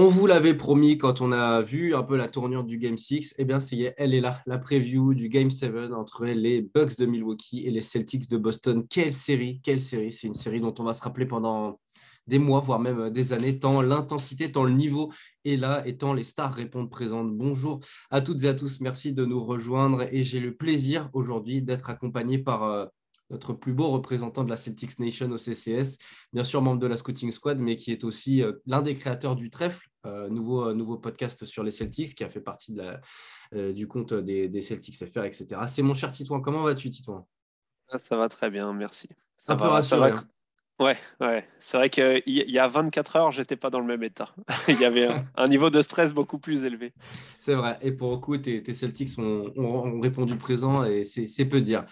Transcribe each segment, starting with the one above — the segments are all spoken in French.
On vous l'avait promis quand on a vu un peu la tournure du Game 6, eh bien, c'est, elle est là, la preview du Game 7 entre les Bucks de Milwaukee et les Celtics de Boston. Quelle série, quelle série C'est une série dont on va se rappeler pendant des mois, voire même des années, tant l'intensité, tant le niveau est là et tant les stars répondent présentes. Bonjour à toutes et à tous, merci de nous rejoindre et j'ai le plaisir aujourd'hui d'être accompagné par euh, notre plus beau représentant de la Celtics Nation au CCS, bien sûr membre de la Scouting Squad, mais qui est aussi euh, l'un des créateurs du Trèfle, euh, nouveau, euh, nouveau podcast sur les Celtics, qui a fait partie de la, du compte des, Celtics FR, etc. C'est mon cher Titouan. Comment vas-tu, Titouan? Ah, Ça va très bien, merci. Ça va, ça va. Hein. Ouais, ouais. C'est vrai qu'il y a 24 heures, j'étais pas dans le même état. Il y avait un, niveau de stress beaucoup plus élevé. C'est vrai. Et pour le coup, tes, Celtics ont, ont, répondu présent et c'est peu dire.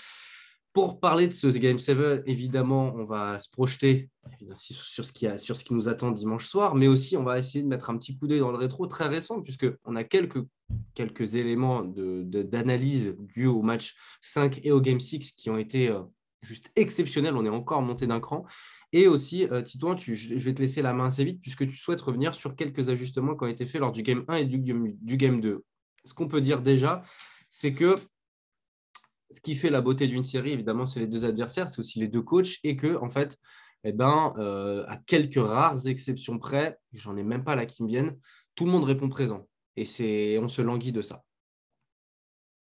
Pour parler de ce Game 7, évidemment, on va se projeter sur ce, qui a, sur ce qui nous attend dimanche soir, mais aussi on va essayer de mettre un petit coup d'œil dans le rétro très récent, puisqu'on a quelques, quelques éléments d'analyse de, dus au match 5 et au Game 6 qui ont été euh, juste exceptionnels. On est encore monté d'un cran. Et aussi, euh, Titouan, je vais te laisser la main assez vite, puisque tu souhaites revenir sur quelques ajustements qui ont été faits lors du Game 1 et du, du Game 2. Ce qu'on peut dire déjà, c'est que ce qui fait la beauté d'une série, évidemment, c'est les deux adversaires, c'est aussi les deux coachs, et que, en fait, eh ben, euh, à quelques rares exceptions près, j'en ai même pas là qui me viennent, tout le monde répond présent. Et on se languit de ça.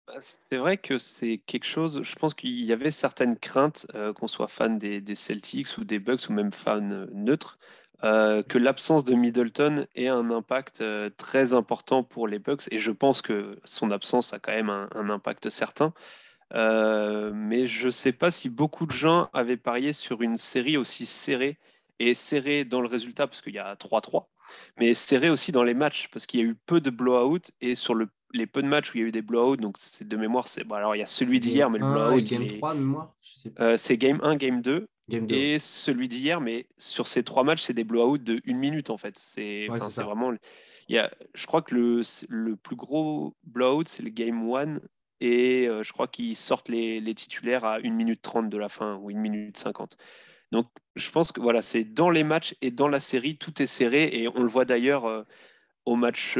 Bah, c'est vrai que c'est quelque chose, je pense qu'il y avait certaines craintes, euh, qu'on soit fan des, Celtics ou des Bucks ou même fan euh, neutre, que l'absence de Middleton ait un impact très important pour les Bucks. Et je pense que son absence a quand même un impact certain. Euh, mais je ne sais pas si beaucoup de gens avaient parié sur une série aussi serrée et serrée dans le résultat parce qu'il y a 3-3, mais serrée aussi dans les matchs parce qu'il y a eu peu de blowout et sur le, les peu de matchs où il y a eu des blowouts, donc c'est de mémoire, c'est bon, alors il y a celui d'hier, mais le blowout, game 3 de mémoire, euh, c'est game 1, game 2. Et celui d'hier, mais sur ces trois matchs, c'est des blowouts de une minute en fait. C'est vraiment. Il y a, je crois que le, le plus gros blowout, c'est le game 1 et euh, je crois qu'ils sortent les, titulaires à 1 minute 30 de la fin ou 1 minute 50. Donc je pense que voilà, c'est dans les matchs et dans la série, tout est serré et on le voit d'ailleurs euh, au match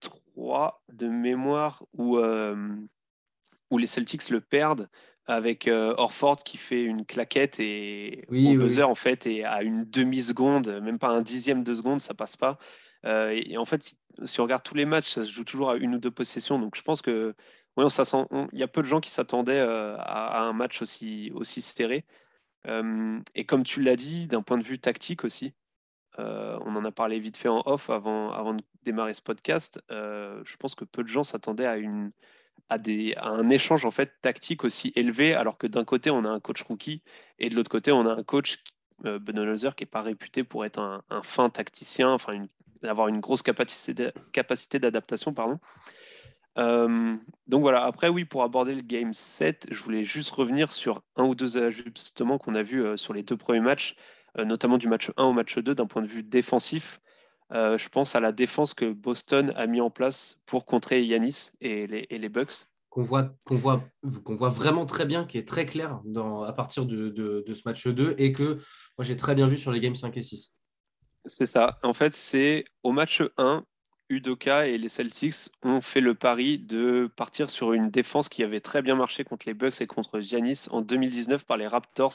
3 euh, de mémoire où, où les Celtics le perdent avec Orford qui fait une claquette et au buzzer en fait et à une demi seconde, même pas un dixième de seconde, ça passe pas. et, en fait, si on regarde tous les matchs, ça se joue toujours à une ou deux possessions. Donc je pense que oui, on il y a peu de gens qui s'attendaient euh, à, un match aussi, aussi serré. Euh, et comme tu l'as dit, d'un point de vue tactique aussi, euh, on en a parlé vite fait en off avant, de démarrer ce podcast. je pense que peu de gens s'attendaient à, une, un échange en fait tactique aussi élevé, alors que d'un côté on a un coach rookie et de l'autre côté on a un coach euh, qui n'est pas réputé pour être un, fin tacticien, enfin avoir une grosse capacité, capacité d'adaptation, pardon. Euh, donc voilà, après oui, pour aborder le game 7, je voulais juste revenir sur un ou deux ajustements qu'on a vus euh, sur les deux premiers matchs, euh, notamment du match 1 au match 2 d'un point de vue défensif. je pense à la défense que Boston a mis en place pour contrer Yanis et les, et les Bucks. Qu'on voit, qu'on voit, qu'on voit vraiment très bien, qui est très clair dans, à partir de, de, de ce match 2 et que moi j'ai très bien vu sur les games 5 et 6. C'est ça. En fait, c'est au match 1, Udoka et les Celtics ont fait le pari de partir sur une défense qui avait très bien marché contre les Bucks et contre Giannis en 2019 par les Raptors.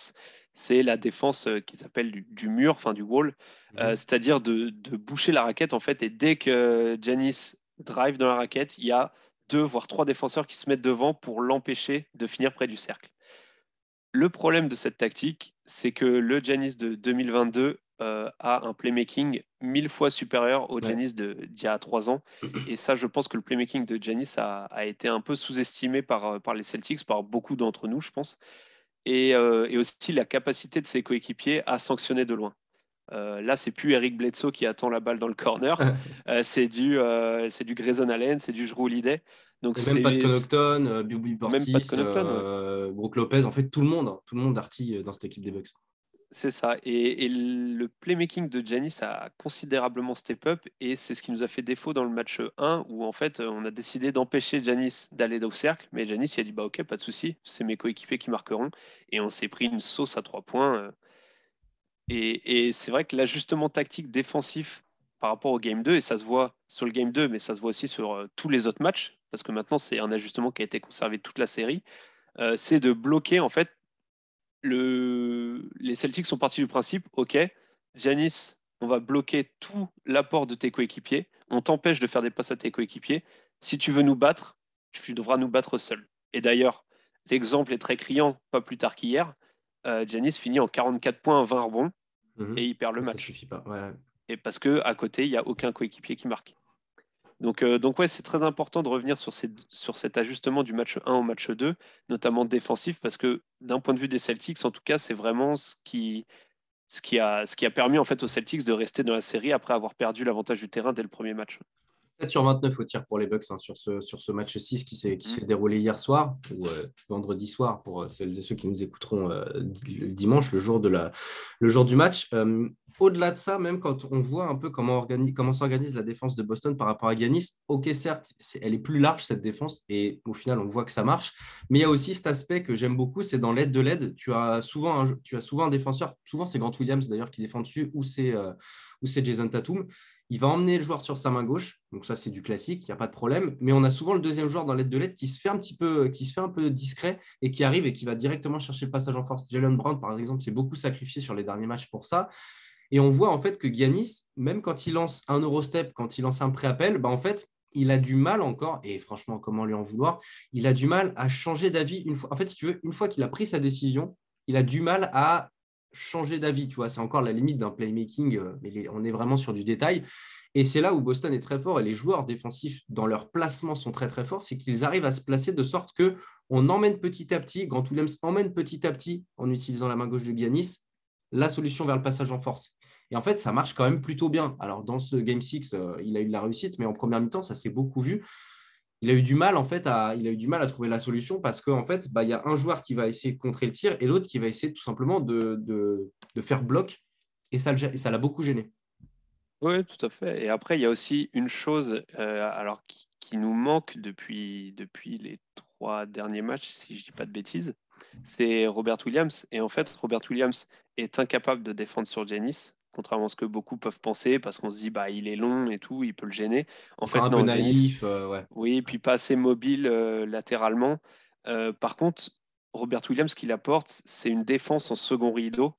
C'est la défense euh, qu'ils appellent du, mur, enfin du wall, euh, mhm. c'est-à-dire de, boucher la raquette en fait. Et dès que Giannis drive dans la raquette, il y a deux voire trois défenseurs qui se mettent devant pour l'empêcher de finir près du cercle. Le problème de cette tactique, c'est que le Giannis de 2022 euh, a un playmaking mille fois supérieur au Janis d'il y a trois ans. Et ça, je pense que le playmaking de Janis a, été un peu sous-estimé par, euh, par les Celtics, par beaucoup d'entre nous, je pense. Et, euh, et, aussi la capacité de ses coéquipiers à sanctionner de loin. Euh, là, c'est plus Eric Bledsoe qui attend la balle dans le corner. Euh, c'est du, euh, c'est du Grayson Allen, c'est du Drew Holiday. Donc même de Connaughton, Portis, Brook Lopez, en fait tout le monde, hein, tout le monde dans cette équipe des Bucks. C'est ça. Et, le playmaking de Janis a considérablement step up et c'est ce qui nous a fait défaut dans le match 1 où en fait on a décidé d'empêcher Janis d'aller au cercle. Mais Janis il a dit bah ok, pas de souci, c'est mes coéquipiers qui marqueront. Et on s'est pris une sauce à trois points. Et, c'est vrai que l'ajustement tactique défensif par rapport au game 2, et ça se voit sur le game 2, mais ça se voit aussi sur euh, tous les autres matchs, parce que maintenant c'est un ajustement qui a été conservé toute la série, euh, c'est de bloquer en fait les Celtics sont partis du principe, ok, Giannis, on va bloquer tout l'apport de tes coéquipiers, on t'empêche de faire des passes à tes coéquipiers. Si tu veux nous battre, tu devras nous battre seul. Et d'ailleurs, l'exemple est très criant, pas plus tard qu'hier. Euh, finit en 44 points, 20 rebonds, mhm. et il perd le match. suffit pas. Et parce que à côté, il n'y a aucun coéquipier qui marque. Donc, euh, donc ouais, c'est très important de revenir sur, cet ajustement du match 1 au match 2, notamment défensif, parce que d'un point de vue des Celtics, en tout cas, c'est vraiment ce qui, ce, qui a, ce qui a permis en fait aux Celtics de rester dans la série après avoir perdu l'avantage du terrain dès le premier match. 7 sur 29 au tir pour les Bucks hein, sur, ce, sur ce match 6 qui s'est mmh. déroulé hier soir ou euh, vendredi soir pour euh, celles et ceux qui nous écouteront le dimanche, le jour, de la, le jour du match au-delà de ça, même quand on voit un peu comment, comment s'organise la défense de Boston par rapport à Giannis, ok, certes, elle est plus large cette défense et au final, on voit que ça marche. Mais il y a aussi cet aspect que j'aime beaucoup, c'est dans l'aide de l'aide. Tu as souvent un, tu as souvent un défenseur, souvent c'est Grant Williams d'ailleurs qui défend dessus ou c'est euh, c'est Jason Tatum. Il va emmener le joueur sur sa main gauche, donc ça c'est du classique, il n'y a pas de problème. Mais on a souvent le deuxième joueur dans l'aide de l'aide qui se fait un petit peu, qui se fait un peu discret et qui arrive et qui va directement chercher le passage en force. Jalen Brown par exemple s'est beaucoup sacrifié sur les derniers matchs pour ça. Et on voit en fait que Giannis, même quand il lance un Eurostep, quand il lance un pré-appel, bah en fait, il a du mal encore, et franchement, comment lui en vouloir, il a du mal à changer d'avis une fois. En fait, si tu veux, une fois qu'il a pris sa décision, il a du mal à changer d'avis. Tu vois, c'est encore la limite d'un playmaking, euh, mais on est vraiment sur du détail. Et c'est là où Boston est très fort et les joueurs défensifs dans leur placement sont très très forts, c'est qu'ils arrivent à se placer de sorte que on emmène petit à petit, Grant Williams emmène petit à petit en utilisant la main gauche de Giannis la solution vers le passage en force. Et en fait, ça marche quand même plutôt bien. Alors, dans ce Game 6, euh, il a eu de la réussite, mais en première mi-temps, ça s'est beaucoup vu. Il a eu du mal, en à, trouver la solution parce qu'en fait, bah, il y a un joueur qui va essayer de contrer le tir et l'autre qui va essayer tout simplement de, faire bloc. Et ça l'a beaucoup gêné. Oui, tout à fait. Et après, il y a aussi une chose euh, qui, nous manque depuis, depuis les trois derniers matchs, si je ne dis pas de bêtises, c'est Robert Williams. Et en fait, Robert Williams est incapable de défendre sur Janis contrairement à ce que beaucoup peuvent penser, parce qu'on se dit bah il est long et tout, il peut le gêner. En fait, un non, peu naïf, euh, ouais. Oui, puis pas assez mobile euh, latéralement. Euh, par contre, Robert Williams, ce qu'il apporte, c'est une défense en second rideau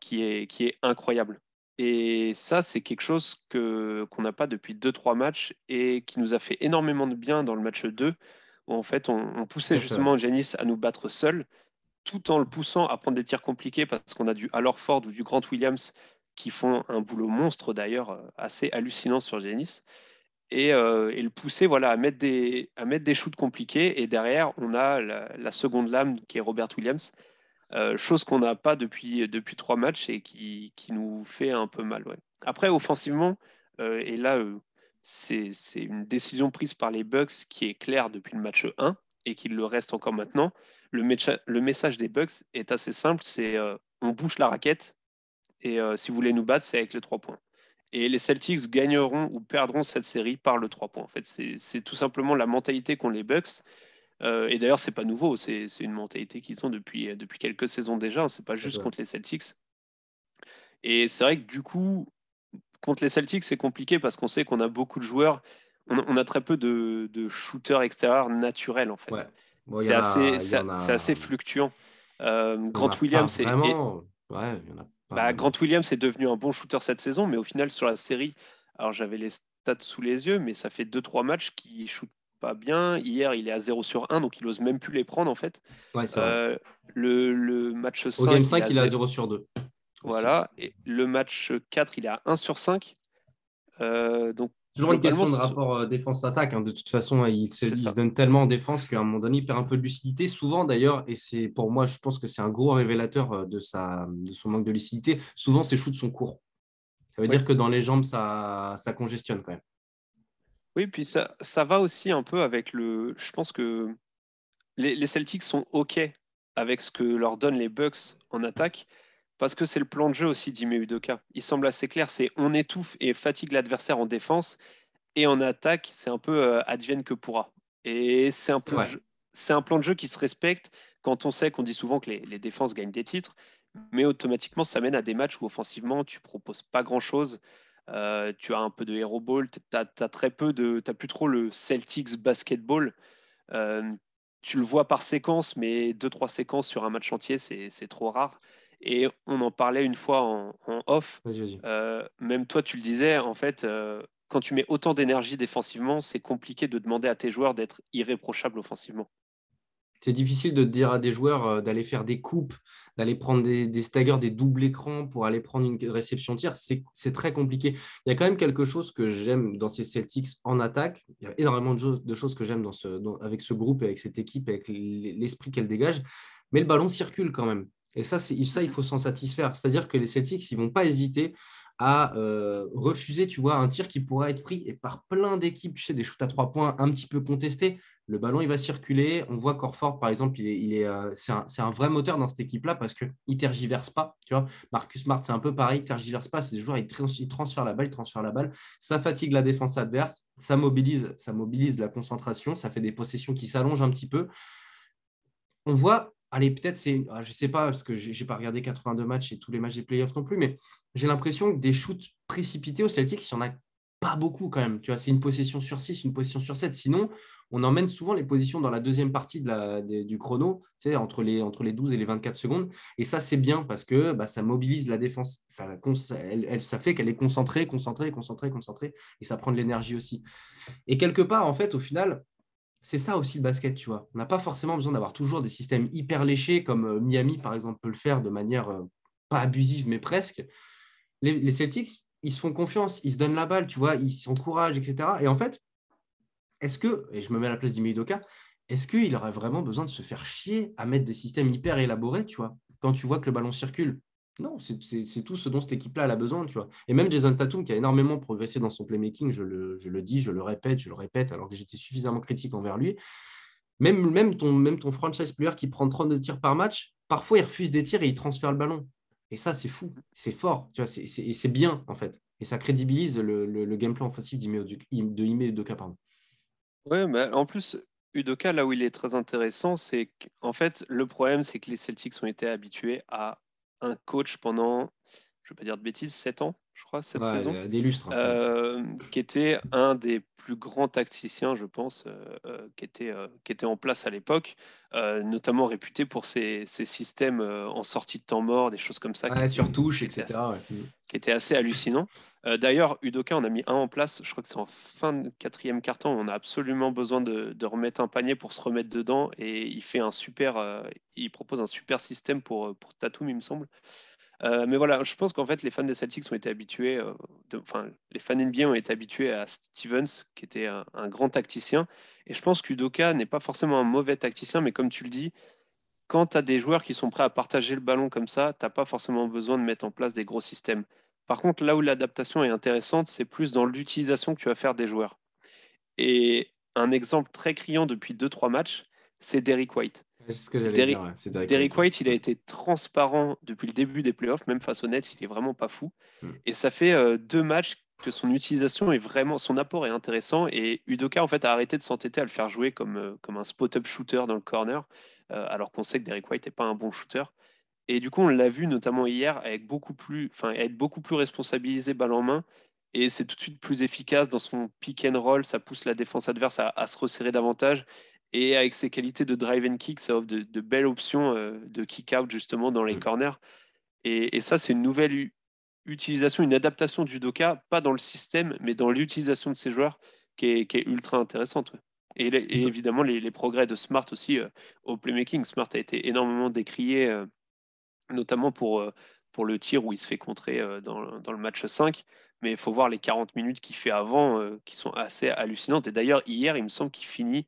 qui est, qui est incroyable. Et ça, c'est quelque chose que, qu'on n'a pas depuis 2-3 matchs et qui nous a fait énormément de bien dans le match 2, où en fait, on, poussait justement Janis à nous battre seul, tout en le poussant à prendre des tirs compliqués parce qu'on a du Alors Ford ou du Grant Williams qui font un boulot monstre d'ailleurs euh, assez hallucinant sur Genis. Et, euh, et, le pousser voilà, à, mettre des, à mettre des shoots compliqués. Et derrière, on a la, seconde lame qui est Robert Williams, euh, chose qu'on n'a pas depuis, depuis trois matchs et qui, qui, nous fait un peu mal. Ouais. Après, offensivement, et là, c'est une décision prise par les Bucks qui est claire depuis le match 1 et qui le reste encore maintenant. Le, le message des Bucks est assez simple, c'est on bouche la raquette et euh, si vous voulez nous battre, c'est avec les trois points. Et les Celtics gagneront ou perdront cette série par le trois points. En fait, c'est tout simplement la mentalité qu'ont les Bucks. Euh, et d'ailleurs, c'est pas nouveau. C'est une mentalité qu'ils ont depuis, depuis quelques saisons déjà. C'est pas juste contre les Celtics. Et c'est vrai que du coup, contre les Celtics, c'est compliqué parce qu'on sait qu'on a beaucoup de joueurs. On, a très peu de, de, shooters extérieurs naturels, en fait. c'est assez, assez, fluctuant. Euh, Grant Williams, c'est. Vraiment... Ouais, il y en a bah, Grant Williams est devenu un bon shooter cette saison, mais au final, sur la série, alors j'avais les stats sous les yeux, mais ça fait 2-3 matchs qui shoot pas bien. Hier, il est à 0 sur 1, donc il ose même plus les prendre en fait. Euh, le, le, match 5. Au game 5, il est à 0 sur 2. Voilà. Et le match 4, il est à 1 sur 5. Euh, donc Toujours une question de rapport euh, défense-attaque. Hein. De toute façon, il se, donne tellement en défense qu'à un moment donné, il perd un peu de lucidité. Souvent, d'ailleurs, et c'est pour moi, je pense que c'est un gros révélateur euh, de, sa, de son manque de lucidité. Souvent, ses shoots sont courts. Ça veut dire que dans les jambes, ça, ça congestionne quand même. Oui, puis ça, ça va aussi un peu avec le. Je pense que les, les Celtics sont OK avec ce que leur donnent les Bucks en attaque, parce que c'est le plan de jeu aussi d'Ime Udoka. Il semble assez clair, c'est on étouffe et fatigue l'adversaire en défense, et en attaque, c'est un peu euh, advienne que pourra. Et c'est un, plan de jeu qui se respecte quand on sait qu'on dit souvent que les, défenses gagnent des titres, mais automatiquement, ça mène à des matchs où offensivement, tu proposes pas grand-chose. Euh, tu as un peu de hero ball, tu as, très peu de, as plus trop le Celtics basketball. Euh, tu le vois par séquence, mais deux trois séquences sur un match entier, c'est trop rare. Et on en parlait une fois en, off. Euh, même toi, tu le disais, en fait, quand tu mets autant d'énergie défensivement, c'est compliqué de demander à tes joueurs d'être irréprochables offensivement c'est difficile de dire à des joueurs euh, d'aller faire des coupes, d'aller prendre des, des, staggers, des doubles écrans pour aller prendre une réception tir. C'est très compliqué. Il y a quand même quelque chose que j'aime dans ces Celtics en attaque. Il y a énormément de, choses que j'aime dans ce, avec ce groupe, avec cette équipe, avec l'esprit qu'elle dégage. Mais le ballon circule quand même. Et ça, il faut s'en satisfaire. C'est-à-dire que les Celtics, ils ne vont pas hésiter à euh, refuser, tu vois, un tir qui pourrait être pris et par plein d'équipes, tu sais, des shoots à trois points un petit peu contestés. Le ballon, il va circuler. On voit qu'Orford, par exemple, euh, c'est, un, vrai moteur dans cette équipe-là parce qu'il ne tergiverse pas. Tu vois, Marcus Smart, c'est un peu pareil, il ne tergiverse pas. C'est des joueurs, il, transfère la balle, il transfère la balle. Ça fatigue la défense adverse, ça mobilise, ça mobilise la concentration, ça fait des possessions qui s'allongent un petit peu. On voit allez, peut-être c'est, ah, je sais pas, parce que je n'ai pas regardé 82 matchs et tous les matchs des playoffs non plus, mais j'ai l'impression que des shoots précipités au Celtics, il n'y en a pas beaucoup quand même. Tu vois, c'est une possession sur 6, une possession sur 7. Sinon, on emmène souvent les positions dans la deuxième partie du chrono, tu sais, entre, les, entre les 12 et les 24 secondes. Et ça, c'est bien parce que bah, ça mobilise la défense. Ça, elle, ça fait qu'elle est concentrée, concentrée, concentrée, concentrée. Et ça prend de l'énergie aussi. Et quelque part, en fait, au final, c'est ça aussi le basket, tu vois. On n'a pas forcément besoin d'avoir toujours des systèmes hyper léchés comme euh, Miami, par exemple, peut le faire de manière euh, pas abusive, mais presque. Les, Celtics, ils se font confiance, ils se donnent la balle, tu vois, ils s'encouragent, etc. Et en fait, est-ce que, et je me mets à la place d'Imeidoka, est-ce qu'il aurait vraiment besoin de se faire chier à mettre des systèmes hyper élaborés, tu vois, quand tu vois que le ballon circule? Non, c'est tout ce dont cette équipe-là a besoin, tu vois. Et même Jason Tatum, qui a énormément progressé dans son playmaking, je le, dis, je le répète, je le répète, alors que j'étais suffisamment critique envers lui. Même, même, ton, même ton franchise player qui prend 32 tirs par match, parfois il refuse des tirs et il transfère le ballon. Et ça, c'est fou, c'est fort, tu vois, c'est bien, en fait. Et ça crédibilise le, le, game plan offensif de Ime Udoka. Pardon. Ouais, mais en plus, Udoka, là où il est très intéressant, c'est qu'en fait, le problème, c'est que les Celtics ont été habitués à un coach pendant, je ne vais pas dire de bêtises, 7 ans, je crois, cette saison. Des lustres. Euh, qui était un des plus grands tacticiens, je pense, euh, euh, qui, était, qui était en place à l'époque, notamment réputé pour ses, ses systèmes en sortie de temps mort, des choses comme ça. Ouais, sur touche, etc. Qui était assez hallucinant. D'ailleurs, Udoka, on a mis un en place, je crois que c'est en fin de quatrième carton, on a absolument besoin de, de, remettre un panier pour se remettre dedans, et il fait un super, il propose un super système pour, pour Tatum, il me semble. Euh, mais voilà, je pense qu'en fait, les fans des Celtics ont été habitués, euh, enfin, les fans NBA ont été habitués à Stevens, qui était un, grand tacticien. Et je pense qu'Udoka n'est pas forcément un mauvais tacticien, mais comme tu le dis, quand tu as des joueurs qui sont prêts à partager le ballon comme ça, tu n'as pas forcément besoin de mettre en place des gros systèmes. Par contre, là où l'adaptation est intéressante, c'est plus dans l'utilisation que tu vas faire des joueurs. Et un exemple très criant depuis 2-3 matchs, c'est Derrick White. Que Derrick, Derrick, White, il a été transparent depuis le début des playoffs, même face aux Nets, il est vraiment pas fou. Hmm. Et ça fait euh, deux matchs que son utilisation est vraiment, son apport est intéressant. Et Udoka, en fait, a arrêté de s'entêter à le faire jouer comme, euh, comme un spot-up shooter dans le corner, euh, alors qu'on sait que Derrick White n'est pas un bon shooter. Et du coup, on l'a vu notamment hier avec beaucoup plus, enfin, être beaucoup plus responsabilisé balle en main. Et c'est tout de suite plus efficace dans son pick and roll. Ça pousse la défense adverse à, à se resserrer davantage. Et avec ses qualités de drive and kick, ça offre de, belles options euh, de kick-out justement dans les mm. corners. Et, ça, c'est une nouvelle utilisation, une adaptation du Doka, pas dans le système, mais dans l'utilisation de ses joueurs, qui est, ultra intéressante. Et, évidemment, les, progrès de Smart aussi euh, au playmaking. Smart a été énormément décrié, euh, notamment pour, pour le tir où il se fait contrer dans, dans, le match 5. Mais il faut voir les 40 minutes qu'il fait avant, qui sont assez hallucinantes. Et d'ailleurs, hier, il me semble qu'il finit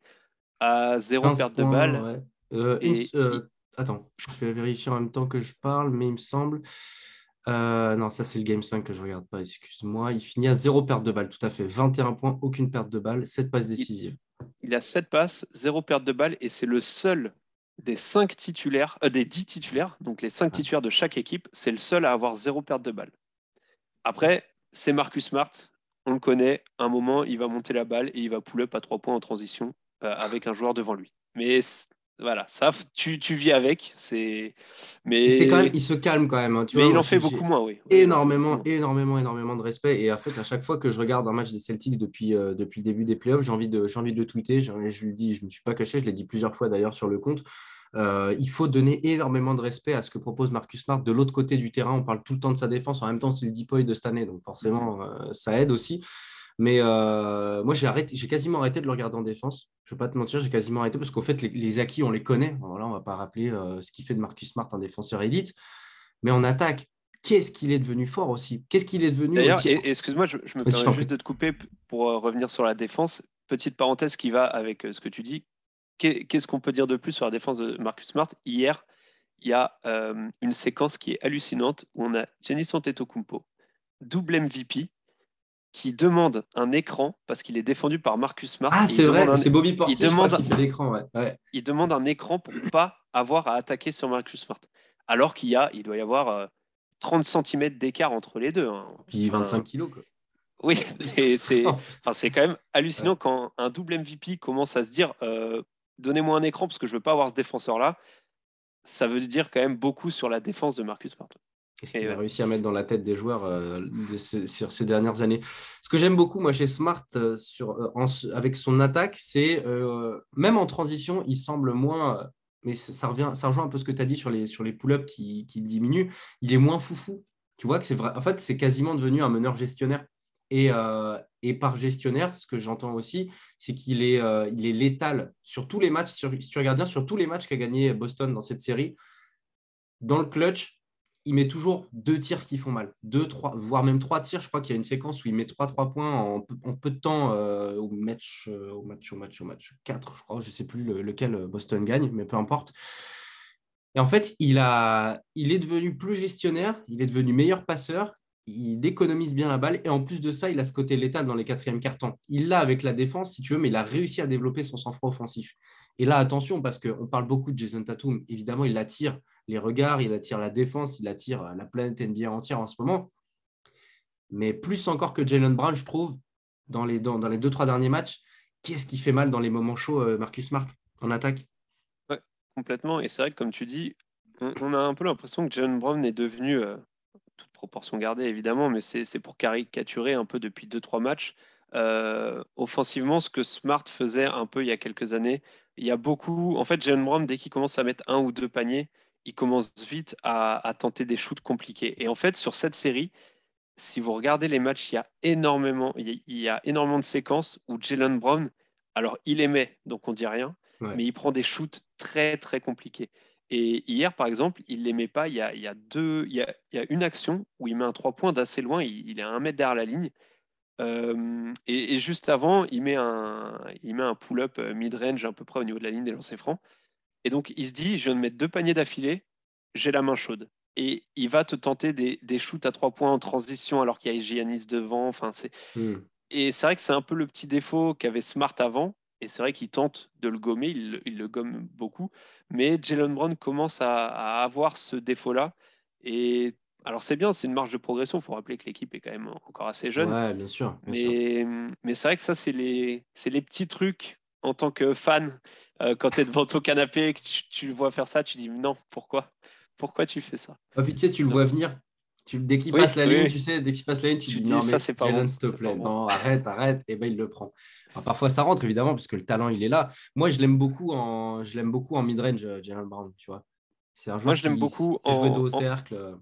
à zéro perte de balle. Euh, euh, attends, je vais vérifier en même temps que je parle, mais il me semble. Euh, non, ça c'est le Game 5 que je regarde pas, excuse-moi. Il finit à zéro perte de balle, tout à fait. 21 points, aucune perte de balle, 7 passes décisives. Il, a 7 passes, zéro perte de balle, et c'est le seul des 5 titulaires, des 10 titulaires, donc les 5 titulaires de chaque équipe, c'est le seul à avoir zéro perte de balle. Après, c'est Marcus Smart, on le connaît, un moment, il va monter la balle et il va pull-up à 3 points en transition euh, avec un joueur devant lui. Mais voilà, ça, tu, tu vis avec. C'est, mais c'est quand même, il se calme quand même. Hein, mais il en fait beaucoup moins, oui. Énormément, énormément, énormément de respect. Et en fait, à chaque fois que je regarde un match des Celtics depuis, euh, depuis le début des playoffs, j'ai envie de, j'ai envie de le tweeter. Je, le dis, je me suis pas caché, je l'ai dit plusieurs fois d'ailleurs sur le compte. Euh, il faut donner énormément de respect à ce que propose Marcus Smart de l'autre côté du terrain. On parle tout le temps de sa défense. En même temps, c'est le deep de cette année, donc forcément, euh, ça aide aussi. Mais euh, moi, j'ai arrêté, j'ai quasiment arrêté de le regarder en défense. Je ne vais pas te mentir, j'ai quasiment arrêté parce qu'au fait, les, acquis, on les connaît. Voilà, on ne va pas rappeler euh, ce qui fait de Marcus Smart un défenseur élite. Mais en attaque, qu'est-ce qu'il est devenu fort aussi? Qu'est-ce qu'il est devenu D'ailleurs, excuse-moi, je, me permets juste de te couper pour euh, revenir sur la défense. Petite parenthèse qui va avec ce que tu dis. Qu'est-ce qu'on peut dire de plus sur la défense de Marcus Smart? Hier, il y a une séquence qui est hallucinante où on a Jenny Antetokounmpo, double MVP, qui demande un écran parce qu'il est défendu par Marcus Smart. Ah, c'est vrai, c'est Bobby Portis il demande... qui fait l'écran. Ouais. Il demande un écran pour ne pas avoir à attaquer sur Marcus Smart. Alors qu'il y a, il doit y avoir 30 euh, cm d'écart entre les deux. Hein. Puis 25 kilos. Quoi. Oui, c'est enfin, quand même hallucinant quand un double MVP commence à se dire euh, donnez-moi un écran parce que je ne veux pas avoir ce défenseur-là. Ça veut dire quand même beaucoup sur la défense de Marcus Smart. Qu'est-ce qu'il a réussi à mettre dans la tête des joueurs euh, sur ces dernières années Ce que j'aime beaucoup, moi, chez Smart, euh, sur, euh, avec son attaque, c'est même en transition, il semble moins. mais ça, revient, ça rejoint un peu ce que tu as dit sur les, sur les pull-ups qui, qui, diminuent. Il est moins foufou. Tu vois que c'est vrai. En fait, c'est quasiment devenu un meneur gestionnaire. Et, et par gestionnaire, ce que j'entends aussi, c'est qu'il est, il est létal sur tous les matchs. Sur, si tu regardes bien, sur tous les matchs qu'a gagné Boston dans cette série, dans le clutch, il met toujours deux tirs qui font mal, deux, trois, voire même trois tirs. Je crois qu'il y a une séquence où il met trois, trois points en, peu de temps euh, au, match, euh, au match, au match, au match 4, je crois. Je sais plus lequel euh, Boston gagne, mais peu importe. Et en fait, il, a, il est devenu plus gestionnaire, il est devenu meilleur passeur, il économise bien la balle et en plus de ça, il a ce côté létal dans les quatrièmes cartons. Il l'a avec la défense, si tu veux, mais il a réussi à développer son sang-froid offensif. Et là, attention, parce qu'on parle beaucoup de Jason Tatum, évidemment, il attire les regards, il attire la défense, il attire la planète NBA entière en ce moment. Mais plus encore que Jalen Brown, je trouve, dans les, dans, les deux, trois derniers matchs, qu'est-ce qui fait mal dans les moments chauds, euh, Marcus Smart, en attaque? Ouais, Complètement. Et c'est vrai que, comme tu dis, on, a un peu l'impression que Jalen Brown est devenu, euh, toute proportion gardée évidemment, mais c'est pour caricaturer un peu depuis deux, trois matchs. Euh, offensivement, ce que Smart faisait un peu il y a quelques années, il y a beaucoup. En fait, Jalen Brown, dès qu'il commence à mettre un ou deux paniers, il commence vite à, tenter des shoots compliqués. Et en fait, sur cette série, si vous regardez les matchs, il y a énormément, il y a, énormément de séquences où Jalen Brown, alors il aimait, donc on dit rien, mais il prend des shoots très très compliqués. Et hier, par exemple, il ne l'aimait pas. Il y, a, deux, il y a, une action où il met un trois points d'assez loin. Il, est à un mètre derrière la ligne. Euh, et, juste avant, il met un, il met un pull-up euh, mid-range à peu près au niveau de la ligne des lancers francs. Et donc, il se dit, je viens de mettre deux paniers d'affilée, j'ai la main chaude. Et il va te tenter des, des shoots à trois points en transition alors qu'il y a Giannis devant. Enfin, c'est... Hmm. Et c'est vrai que c'est un peu le petit défaut qu'avait Smart avant. Et c'est vrai qu'il tente de le gommer, il, il, le gomme beaucoup. Mais Jalen Brown commence à, à avoir ce défaut-là. Et alors c'est bien, c'est une marge de progression. Il faut rappeler que l'équipe est quand même encore assez jeune. Ouais, bien sûr. mais, mais c'est vrai que ça, c'est les, les petits trucs en tant que fan euh, quand tu es devant ton canapé et que tu, le vois faire ça, tu dis non, pourquoi? Pourquoi tu fais ça? Et puis tu sais, tu le vois venir. Tu, dès qu'il passe la ligne, tu sais, dès qu'il passe la ligne, tu, dis, non, ça, c'est pas bon, s'il te plaît, non, arrête, arrête, et ben il le prend. parfois ça rentre évidemment puisque le talent il est là. Moi je l'aime beaucoup en, je l'aime beaucoup en mid range, euh, Jalen Brown, tu vois. C'est un joueur Moi je l'aime beaucoup en, au cercle.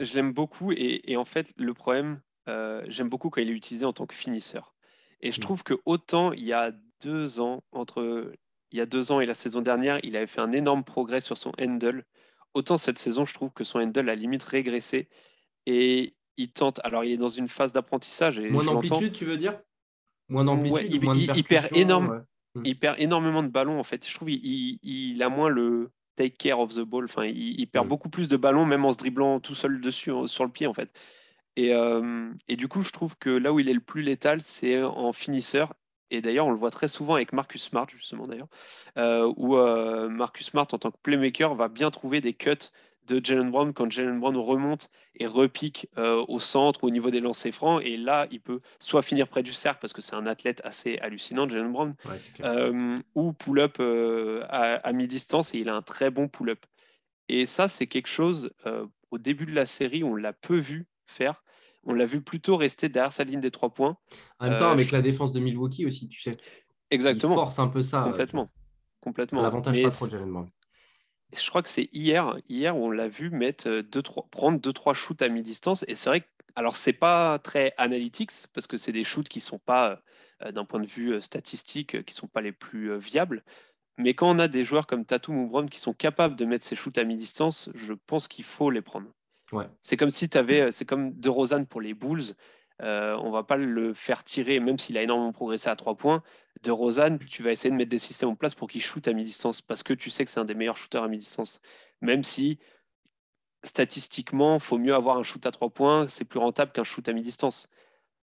Je l'aime beaucoup et, en fait le problème, euh, j'aime beaucoup quand il est utilisé en tant que finisseur. Et je mm. trouve que autant il y a deux ans entre il y a deux ans et la saison dernière, il avait fait un énorme progrès sur son handle. Autant cette saison, je trouve que son handle a limite régressé. Et il tente. Alors, il est dans une phase d'apprentissage. Moins d'amplitude, tu veux dire? Moins d'amplitude il, perd énorme, il perd énormément de ballons, en fait. Je trouve qu'il il, a moins le, take care of the ball. Enfin, il, perd mm. beaucoup plus de ballons, même en se dribblant tout seul dessus sur le pied, en fait. Et, et, du coup, je trouve que là où il est le plus létal, c'est en finisseur. Et d'ailleurs, on le voit très souvent avec Marcus Smart, justement, d'ailleurs, où Marcus Smart, en tant que playmaker, va bien trouver des cuts de Jalen Brown quand Jalen Brown remonte et repique euh, au centre, au niveau des lancers francs. Et là, il peut soit finir près du cercle parce que c'est un athlète assez hallucinant, Jalen Brown, euh, ou pull-up euh, à, mi-distance et il a un très bon pull-up. Et ça, c'est quelque chose, au début de la série, on l'a peu vu faire. On l'a vu plutôt rester derrière sa ligne des trois points. En même temps, avec la défense de Milwaukee aussi, tu sais. Exactement. Il force un peu ça. Complètement. Complètement. L'avantage pas trop Jalen Brown je crois que c'est hier, hier où on l'a vu mettre euh, deux, trois, prendre 2-3 shoots à mi-distance. Et c'est vrai que, alors, c'est pas très analytics parce que c'est des shoots qui sont pas, euh, d'un point de vue euh, statistique, qui sont pas les plus viables. Mais quand on a des joueurs comme Tatum ou Brown qui sont capables de mettre ces shoots à mi-distance, je pense qu'il faut les prendre. Ouais. C'est comme si tu avais, c'est comme De Rosanne pour les Bulls. Euh, on va pas le faire tirer, même s'il a énormément progressé à trois points. De Rosanne, tu vas essayer de mettre des systèmes en place pour qu'il shoot à mi-distance, parce que tu sais que c'est un des meilleurs shooters à mi-distance. Même si, statistiquement, faut mieux avoir un shoot à trois points, c'est plus rentable qu'un shoot à mi-distance.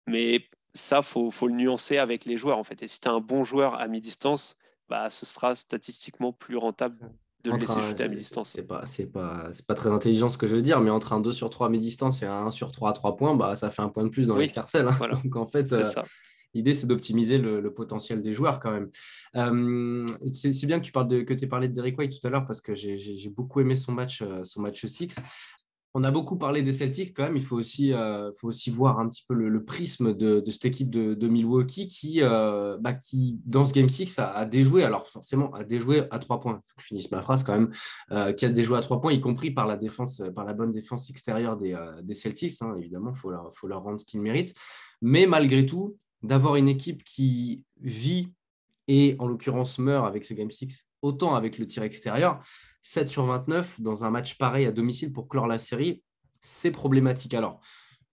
Mais ça, faut, faut le nuancer avec les joueurs, en fait. Et si tu as un bon joueur à mi-distance, bah, ce sera statistiquement plus rentable de le laisser shooter à mi-distance. C'est pas, c'est pas, pas très intelligent ce que je veux dire, mais entre un 2 sur 3 à mi-distance et un 1 sur 3 à 3 points, bah, ça fait un point de plus dans oui. l'escarcelle. Hein. Donc en fait, euh, l'idée c'est d'optimiser le, potentiel des joueurs quand même. Euh, c'est, bien que tu parles de, que tu parlé de Derek White tout à l'heure parce que j'ai, beaucoup aimé son match, euh, son match 6 on a beaucoup parlé des Celtics quand même. Il faut aussi, euh, faut voir un petit peu le, prisme de, cette équipe de, Milwaukee qui, euh, bah, qui, dans ce Game 6, a, déjoué. Alors, forcément, a déjoué à trois points. je finisse ma phrase quand même. Euh, qui a déjoué à trois points, y compris par la, défense, par la bonne défense extérieure des, Celtics. Hein. évidemment, il faut leur, faut leur rendre ce qu'ils méritent. Mais malgré tout, d'avoir une équipe qui vit et en l'occurrence meurt avec ce Game 6, autant avec le tir extérieur, 7 sur 29 dans un match pareil à domicile pour clore la série, c'est problématique. Alors,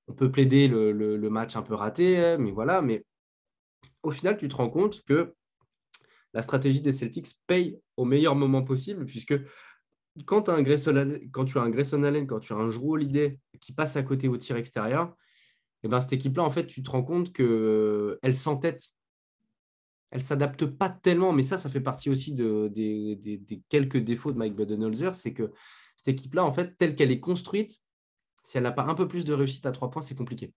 on peut plaider le, match un peu raté, mais voilà, mais au final, tu te rends compte que la stratégie des Celtics paye au meilleur moment possible, puisque quand, tu as un Grayson Allen, quand tu as un Drew qui passe à côté au tir extérieur, et eh ben, cette équipe-là, en fait, tu te rends compte qu'elle s'entête elle s'adapte pas tellement, mais ça, ça fait partie aussi de, des, quelques défauts de Mike Budenholzer, c'est que cette équipe-là, en fait, telle qu'elle est construite, si elle n'a pas un peu plus de réussite à trois points, c'est compliqué.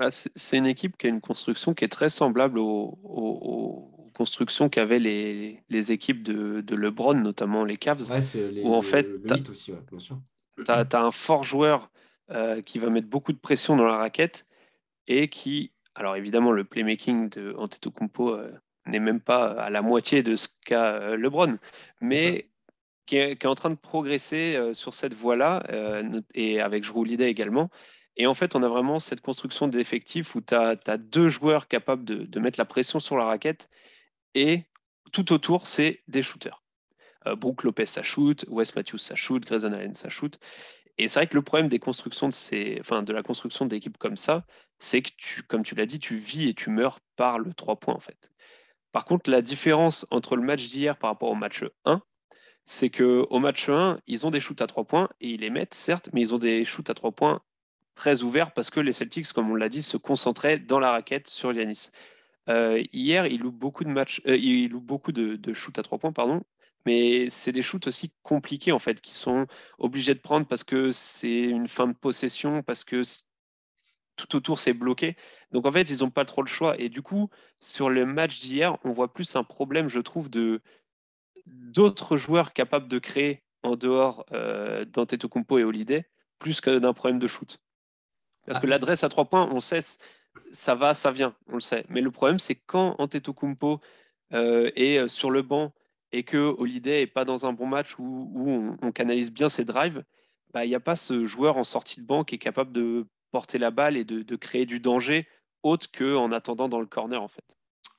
Bah, c'est une équipe qui a une construction qui est très semblable aux, constructions qu'avaient les, les, équipes de, de, LeBron, notamment les Cavs. Ouais, où en fait, tu as, un fort joueur euh, qui va mettre beaucoup de pression dans la raquette et qui alors évidemment, le playmaking de Antetokounmpo euh, n'est même pas à la moitié de ce qu'a euh, LeBron, mais qui est, en train de progresser euh, sur cette voie-là, et avec Holiday également. Et en fait, on a vraiment cette construction d'effectifs où tu as, deux joueurs capables de, mettre la pression sur la raquette, et tout autour, c'est des shooters. Brook Lopez, ça shoot, Wes Matthews, ça shoot, Grayson Allen, ça shoot. Et c'est vrai que le problème de la construction d'équipes comme ça, c'est que comme tu l'as dit, tu vis et tu meurs par le 3 points en fait. Par contre, la différence entre le match d'hier par rapport au match 1, c'est qu'au match 1, ils ont des shoots à 3 points et ils les mettent, certes, mais ils ont des shoots à 3 points très ouverts parce que les Celtics, comme on l'a dit, se concentraient dans la raquette sur Yanis. Euh, hier, ils louent beaucoup de matchs, euh, ils louent beaucoup de, de shoots à 3 points, pardon, mais c'est des shoots aussi compliqués en fait, qui sont obligés de prendre parce que c'est une fin de possession, parce que tout autour c'est bloqué. Donc en fait, ils n'ont pas trop le choix. Et du coup, sur le match d'hier, on voit plus un problème, je trouve, de d'autres joueurs capables de créer en dehors euh, d'Antetokounmpo et Holiday, plus que d'un problème de shoot. Parce que ah. l'adresse à trois points, on sait, ça va, ça vient, on le sait. Mais le problème, c'est quand Antetokounmpo euh, est euh, sur le banc et que Holiday n'est pas dans un bon match où, on, canalise bien ses drives, bah, il n'y a pas ce joueur en sortie de banc qui est capable de porter la balle et de, créer du danger autre qu'en attendant dans le corner en fait.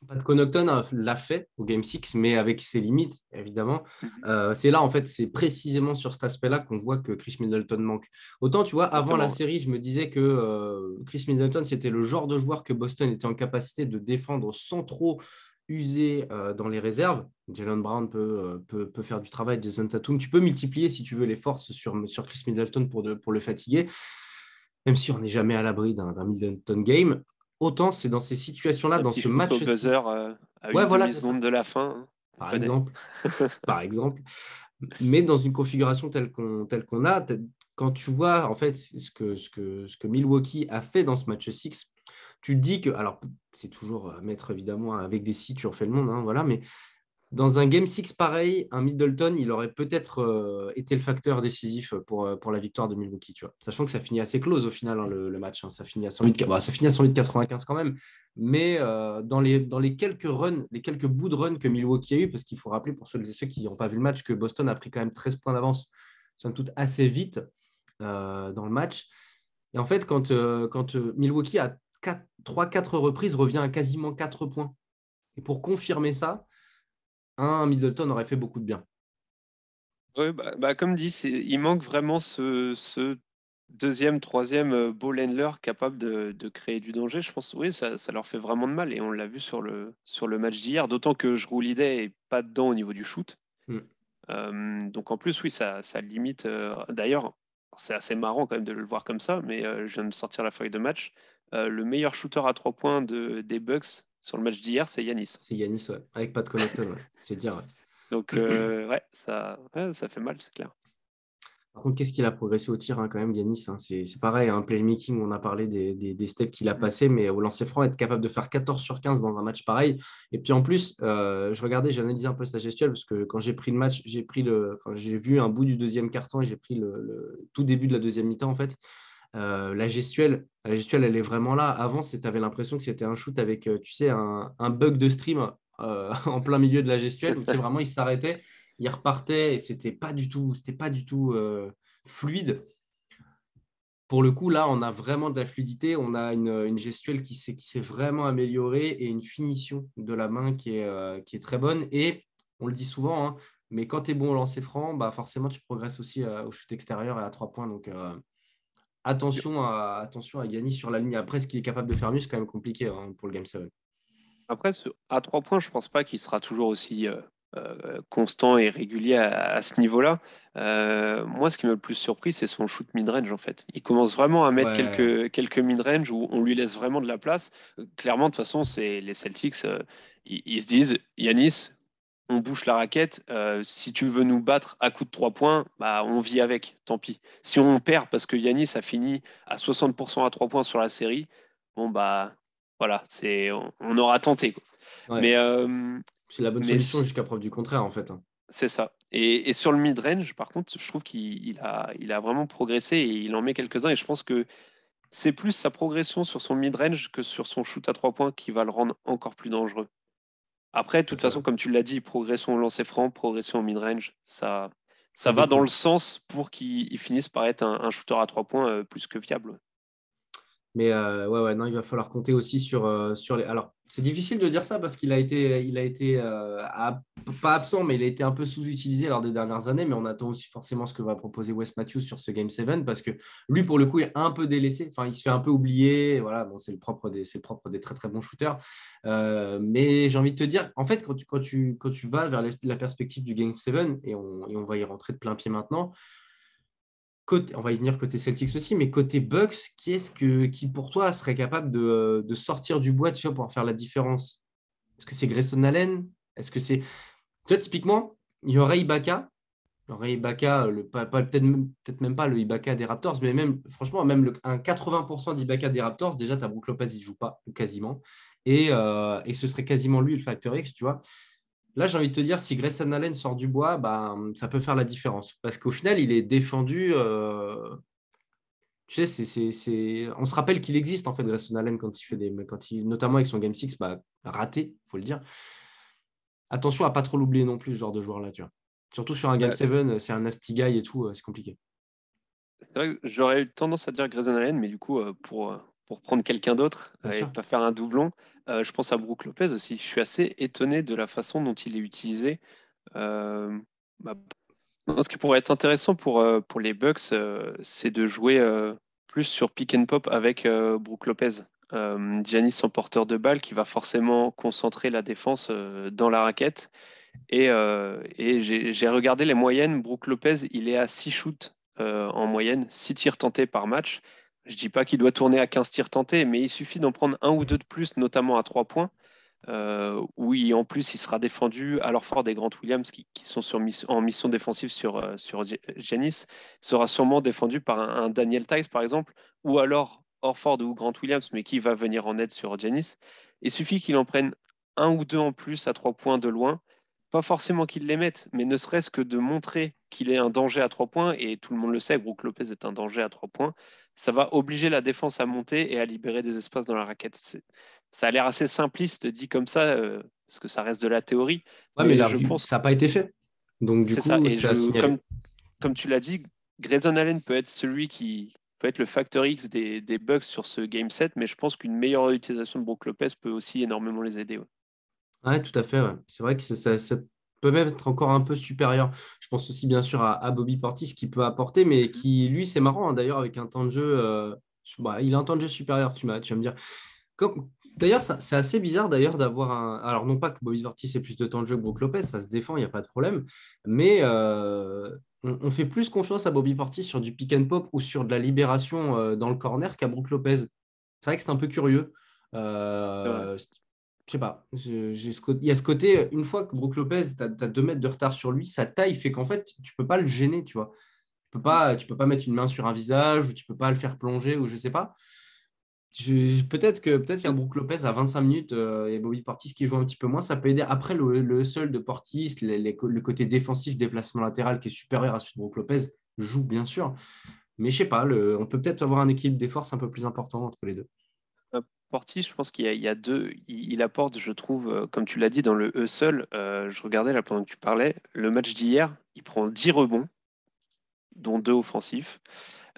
Pat Connaughton l'a fait au Game 6, mais avec ses limites, évidemment. Mhm. Euh, c'est là, en fait, c'est précisément sur cet aspect-là qu'on voit que Chris Middleton manque. Autant, tu vois, avant la série, je me disais que euh, Chris Middleton, c'était le genre de joueur que Boston était en capacité de défendre sans trop user dans les réserves. Jalen Brown peut, peut, faire du travail, Jason Tatum. Tu peux multiplier, si tu veux, les forces sur, sur Chris Middleton pour, pour le fatiguer, même si on n'est jamais à l'abri d'un Middleton game. Autant c'est dans ces situations-là, dans ce match. Buzzer, à une voilà, seconde de la fin. Hein, par exemple. par exemple. Mais dans une configuration telle qu'on qu'on a, quand tu vois en fait ce que, ce, que, ce que Milwaukee a fait dans ce match 6, tu dis que, alors c'est toujours à mettre évidemment avec des si tu refais le monde, hein, voilà, mais dans un Game 6 pareil, un Middleton, il aurait peut-être euh, été le facteur décisif pour, euh, pour la victoire de Milwaukee, tu vois. Sachant que ça finit assez close au final, hein, le, match. Hein. ça, finit à 108, bah, ça finit à 108-95 quand même. Mais euh, dans, les, dans les quelques runs, les quelques bouts de run que Milwaukee a eu, parce qu'il faut rappeler pour ceux ceux qui n'ont pas vu le match que Boston a pris quand même 13 points d'avance, somme toute assez vite dans le match. Et en fait, quand, quand Milwaukee a 3-4 reprises revient à quasiment 4 points. Et pour confirmer ça, un Middleton aurait fait beaucoup de bien. Oui, bah, bah, comme dit, il manque vraiment ce, deuxième, troisième euh, ball handler capable de, créer du danger. Je pense, oui, ça, leur fait vraiment de mal. Et on l'a vu sur le, sur le match d'hier, d'autant que je roule l'idée et pas dedans au niveau du shoot. Mm. Euh, donc en plus, oui, ça, ça limite. Euh, d'ailleurs, c'est assez marrant quand même de le voir comme ça, mais je viens de sortir la feuille de match. Le meilleur shooter à trois points de, des Bucks sur le match d'hier, c'est Yanis. C'est Yanis, ouais. Avec Pat Connaughton, c'est dire. Donc, euh, ouais, ça, ça fait mal, c'est clair. Par contre, qu'est-ce qu'il a progressé au tir hein, quand même, Yanis hein, C'est pareil, un hein, playmaking, on a parlé des, des, steps qu'il a mm. passé, mais au lancer franc, être capable de faire 14 sur 15 dans un match pareil. Et puis en plus, euh, je regardais, j'ai analysé un peu sa gestuelle, parce que quand j'ai pris le match, j'ai pris le, j'ai vu un bout du deuxième carton et j'ai pris le, le, tout début de la deuxième mi-temps en fait. Euh, la gestuelle, elle est vraiment là. Avant, tu avais l'impression que c'était un shoot avec, euh, tu sais, un, bug de stream euh, en plein milieu de la gestuelle. Où, vraiment, il s'arrêtait, il repartait et c'était pas du tout, c'était pas du tout fluide. Pour le coup, là, on a vraiment de la fluidité. On a une, gestuelle qui s'est vraiment améliorée et une finition de la main qui est, qui est très bonne. Et on le dit souvent, hein, mais quand tu es bon au lancer franc, bah forcément, tu progresses aussi au shoot extérieur et à trois points. Donc, attention à, attention à Yannis sur la ligne. Après, ce qu'il est capable de faire mieux, c'est quand même compliqué hein, pour le Game 7. Après, à trois points, je ne pense pas qu'il sera toujours aussi euh, euh, constant et régulier à, ce niveau-là. Euh, moi, ce qui m'a le plus surpris, c'est son shoot mid-range, en fait. Il commence vraiment à mettre quelques, quelques mid-range où on lui laisse vraiment de la place. Clairement, de toute façon, c'est les Celtics, ils, ils, se disent, Yanis, on bouche la raquette. Euh, si tu veux nous battre à coup de 3 points, bah, on vit avec, tant pis. Si on perd parce que Yanis a fini à 60% à 3 points sur la série, bon, bah voilà, c'est on, aura tenté. Mais euh, c'est la bonne solution jusqu'à preuve du contraire, en fait. Hein. C'est ça. Et, sur le mid-range, par contre, je trouve qu'il a, il a vraiment progressé et il en met quelques-uns. Et je pense que c'est plus sa progression sur son mid-range que sur son shoot à 3 points qui va le rendre encore plus dangereux. Après, de toute façon, comme tu l'as dit, progression au lancer franc, progression au mid-range, ça, ça va dans le sens pour qu'il finisse par être un, shooter à trois points euh, plus que viable. Mais euh, ouais, non, il va falloir compter aussi sur, euh, sur les. Alors, c'est difficile de dire ça parce qu'il a été, il a été euh, pas absent, mais il a été un peu sous-utilisé lors des dernières années. Mais on attend aussi forcément ce que va proposer Wes Matthews sur ce Game 7 parce que lui, pour le coup, est un peu délaissé. Enfin, il se fait un peu oublier. Voilà, c'est le propre des, c'est propre des très très bons shooters. mais j'ai envie de te dire, en fait, quand tu, quand tu, quand tu vas vers la perspective du Game 7 et on, et on va y rentrer de plein pied maintenant on va y venir côté Celtics aussi, mais côté Bucks, qui est-ce que, qui pour toi serait capable de, sortir du bois tu vois, pour faire la différence? Est-ce que c'est Grayson Allen? Est-ce que c'est. Tu vois, typiquement, il y aurait Ibaka. Il Ibaka, le, peut-être même pas le Ibaka des Raptors, mais même, franchement, même un 80% d'Ibaka des Raptors, déjà, ta Brook Lopez, il joue pas, quasiment. Et, euh, et ce serait quasiment lui le facteur X, tu vois. Là, j'ai envie de te dire, si Grayson Allen sort du bois, bah, ça peut faire la différence. Parce qu'au final, il est défendu. Euh, tu sais, on se rappelle qu'il existe, en fait, Grayson Allen, quand il fait des. Quand il... Notamment avec son Game 6, bah, raté, il faut le dire. Attention à pas trop l'oublier non plus, ce genre de joueur-là, tu vois. Surtout sur un Game 7, c'est un nasty guy et tout, euh, c'est compliqué. J'aurais eu tendance à dire Grayson Allen, mais du coup, euh, pour, pour prendre quelqu'un d'autre et pas faire un doublon, euh, je pense à Brook Lopez aussi. Je suis assez étonné de la façon dont il est utilisé. Euh, bah, ce qui pourrait être intéressant pour, euh, pour les Bucks, c'est de jouer plus sur pick and pop avec Brook Lopez. Euh, Giannis en porteur de balle qui va forcément concentrer la défense euh, dans la raquette. Et, euh, j'ai regardé les moyennes. Brook Lopez, il est à 6 shoots en moyenne, 6 tirs tentés par match. Je ne dis pas qu'il doit tourner à 15 tirs tentés, mais il suffit d'en prendre un ou deux de plus, notamment à 3 points. Euh, où en plus il sera défendu alors fort des Grant Williams qui, sont sur en mission défensive sur, sur Giannis, sera sûrement défendu par un, un Daniel Tice par exemple, ou alors Orford ou Grant Williams, mais qui va venir en aide sur Janis. Il suffit qu'il en prenne un ou deux en plus à trois points de loin. Pas forcément qu'il les mette, mais ne serait-ce que de montrer qu'il est un danger à trois points, et tout le monde le sait, Brook Lopez est un danger à trois points, ça va obliger la défense à monter et à libérer des espaces dans la raquette. Ça a l'air assez simpliste dit comme ça, euh, parce que ça reste de la théorie. mais, là, je pense... ça n'a pas été fait. Donc du coup, ça. comme, comme tu l'as dit, Grayson Allen peut être celui qui, peut être le facteur X des, bugs sur ce game set, mais je pense qu'une meilleure utilisation de Brook Lopez peut aussi énormément les aider. Ouais, tout à fait. C'est vrai que ça, peut même être encore un peu supérieur. Je pense aussi bien sûr à, Bobby Portis qui peut apporter, mais mm-hmm. qui, lui, c'est marrant hein, d'ailleurs, avec un temps de jeu. Euh, bah, il a un temps de jeu supérieur, tu, tu vas me dire. D'ailleurs, c'est assez bizarre d'ailleurs d'avoir un. Alors, non pas que Bobby Portis ait plus de temps de jeu que Brook Lopez, ça se défend, il n'y a pas de problème. Mais euh, on, fait plus confiance à Bobby Portis sur du pick and pop ou sur de la libération euh, dans le corner qu'à Brook Lopez. C'est vrai que c'est un peu curieux. Euh, je sais pas. il y a ce côté, une fois que Brook Lopez, tu as, deux mètres de retard sur lui, sa taille fait qu'en fait, tu peux pas le gêner, tu vois. Tu peux pas, tu peux pas mettre une main sur un visage ou tu peux pas le faire plonger ou je sais pas peut-être que peut-être faire Brook Lopez à 25 minutes euh, et Bobby Portis qui joue un petit peu moins, ça peut aider. Après, le, seul de Portis, le côté défensif, déplacement latéral qui est supérieur à celui de Brook Lopez, joue bien sûr. Mais je sais pas, on peut peut-être avoir un équilibre des forces un peu plus important entre les deux. Euh, je pense qu'il y, a deux. Il, apporte, je trouve, euh, comme tu l'as dit, dans le E seul. je regardais là pendant que tu parlais. Le match d'hier, il prend 10 rebonds, dont deux offensifs.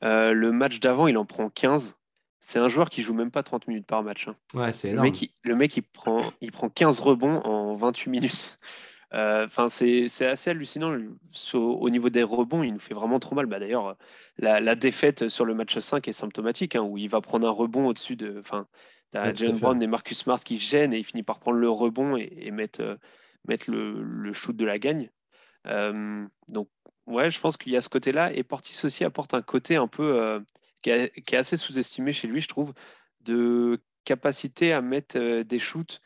le match d'avant, il en prend 15 c'est un joueur qui joue même pas 30 minutes par match. Hein. Ouais, c'est le le mec, il prend, il prend 15 rebonds en 28 minutes. Euh, enfin, c'est assez hallucinant. Au, niveau des rebonds, il nous fait vraiment trop mal. Bah, D'ailleurs, la, défaite sur le match 5 est symptomatique, hein, où il va prendre un rebond au-dessus de. Enfin, tu as Jalen Brown et Marcus Smart qui gênent et il finit par prendre le rebond et, mettre, euh, mettre le, shoot de la gagne. Euh, donc, ouais, je pense qu'il y a ce côté-là. Et Portis aussi apporte un côté un peu qui est, assez sous-estimé chez lui, je trouve, de capacité à mettre euh, des shoots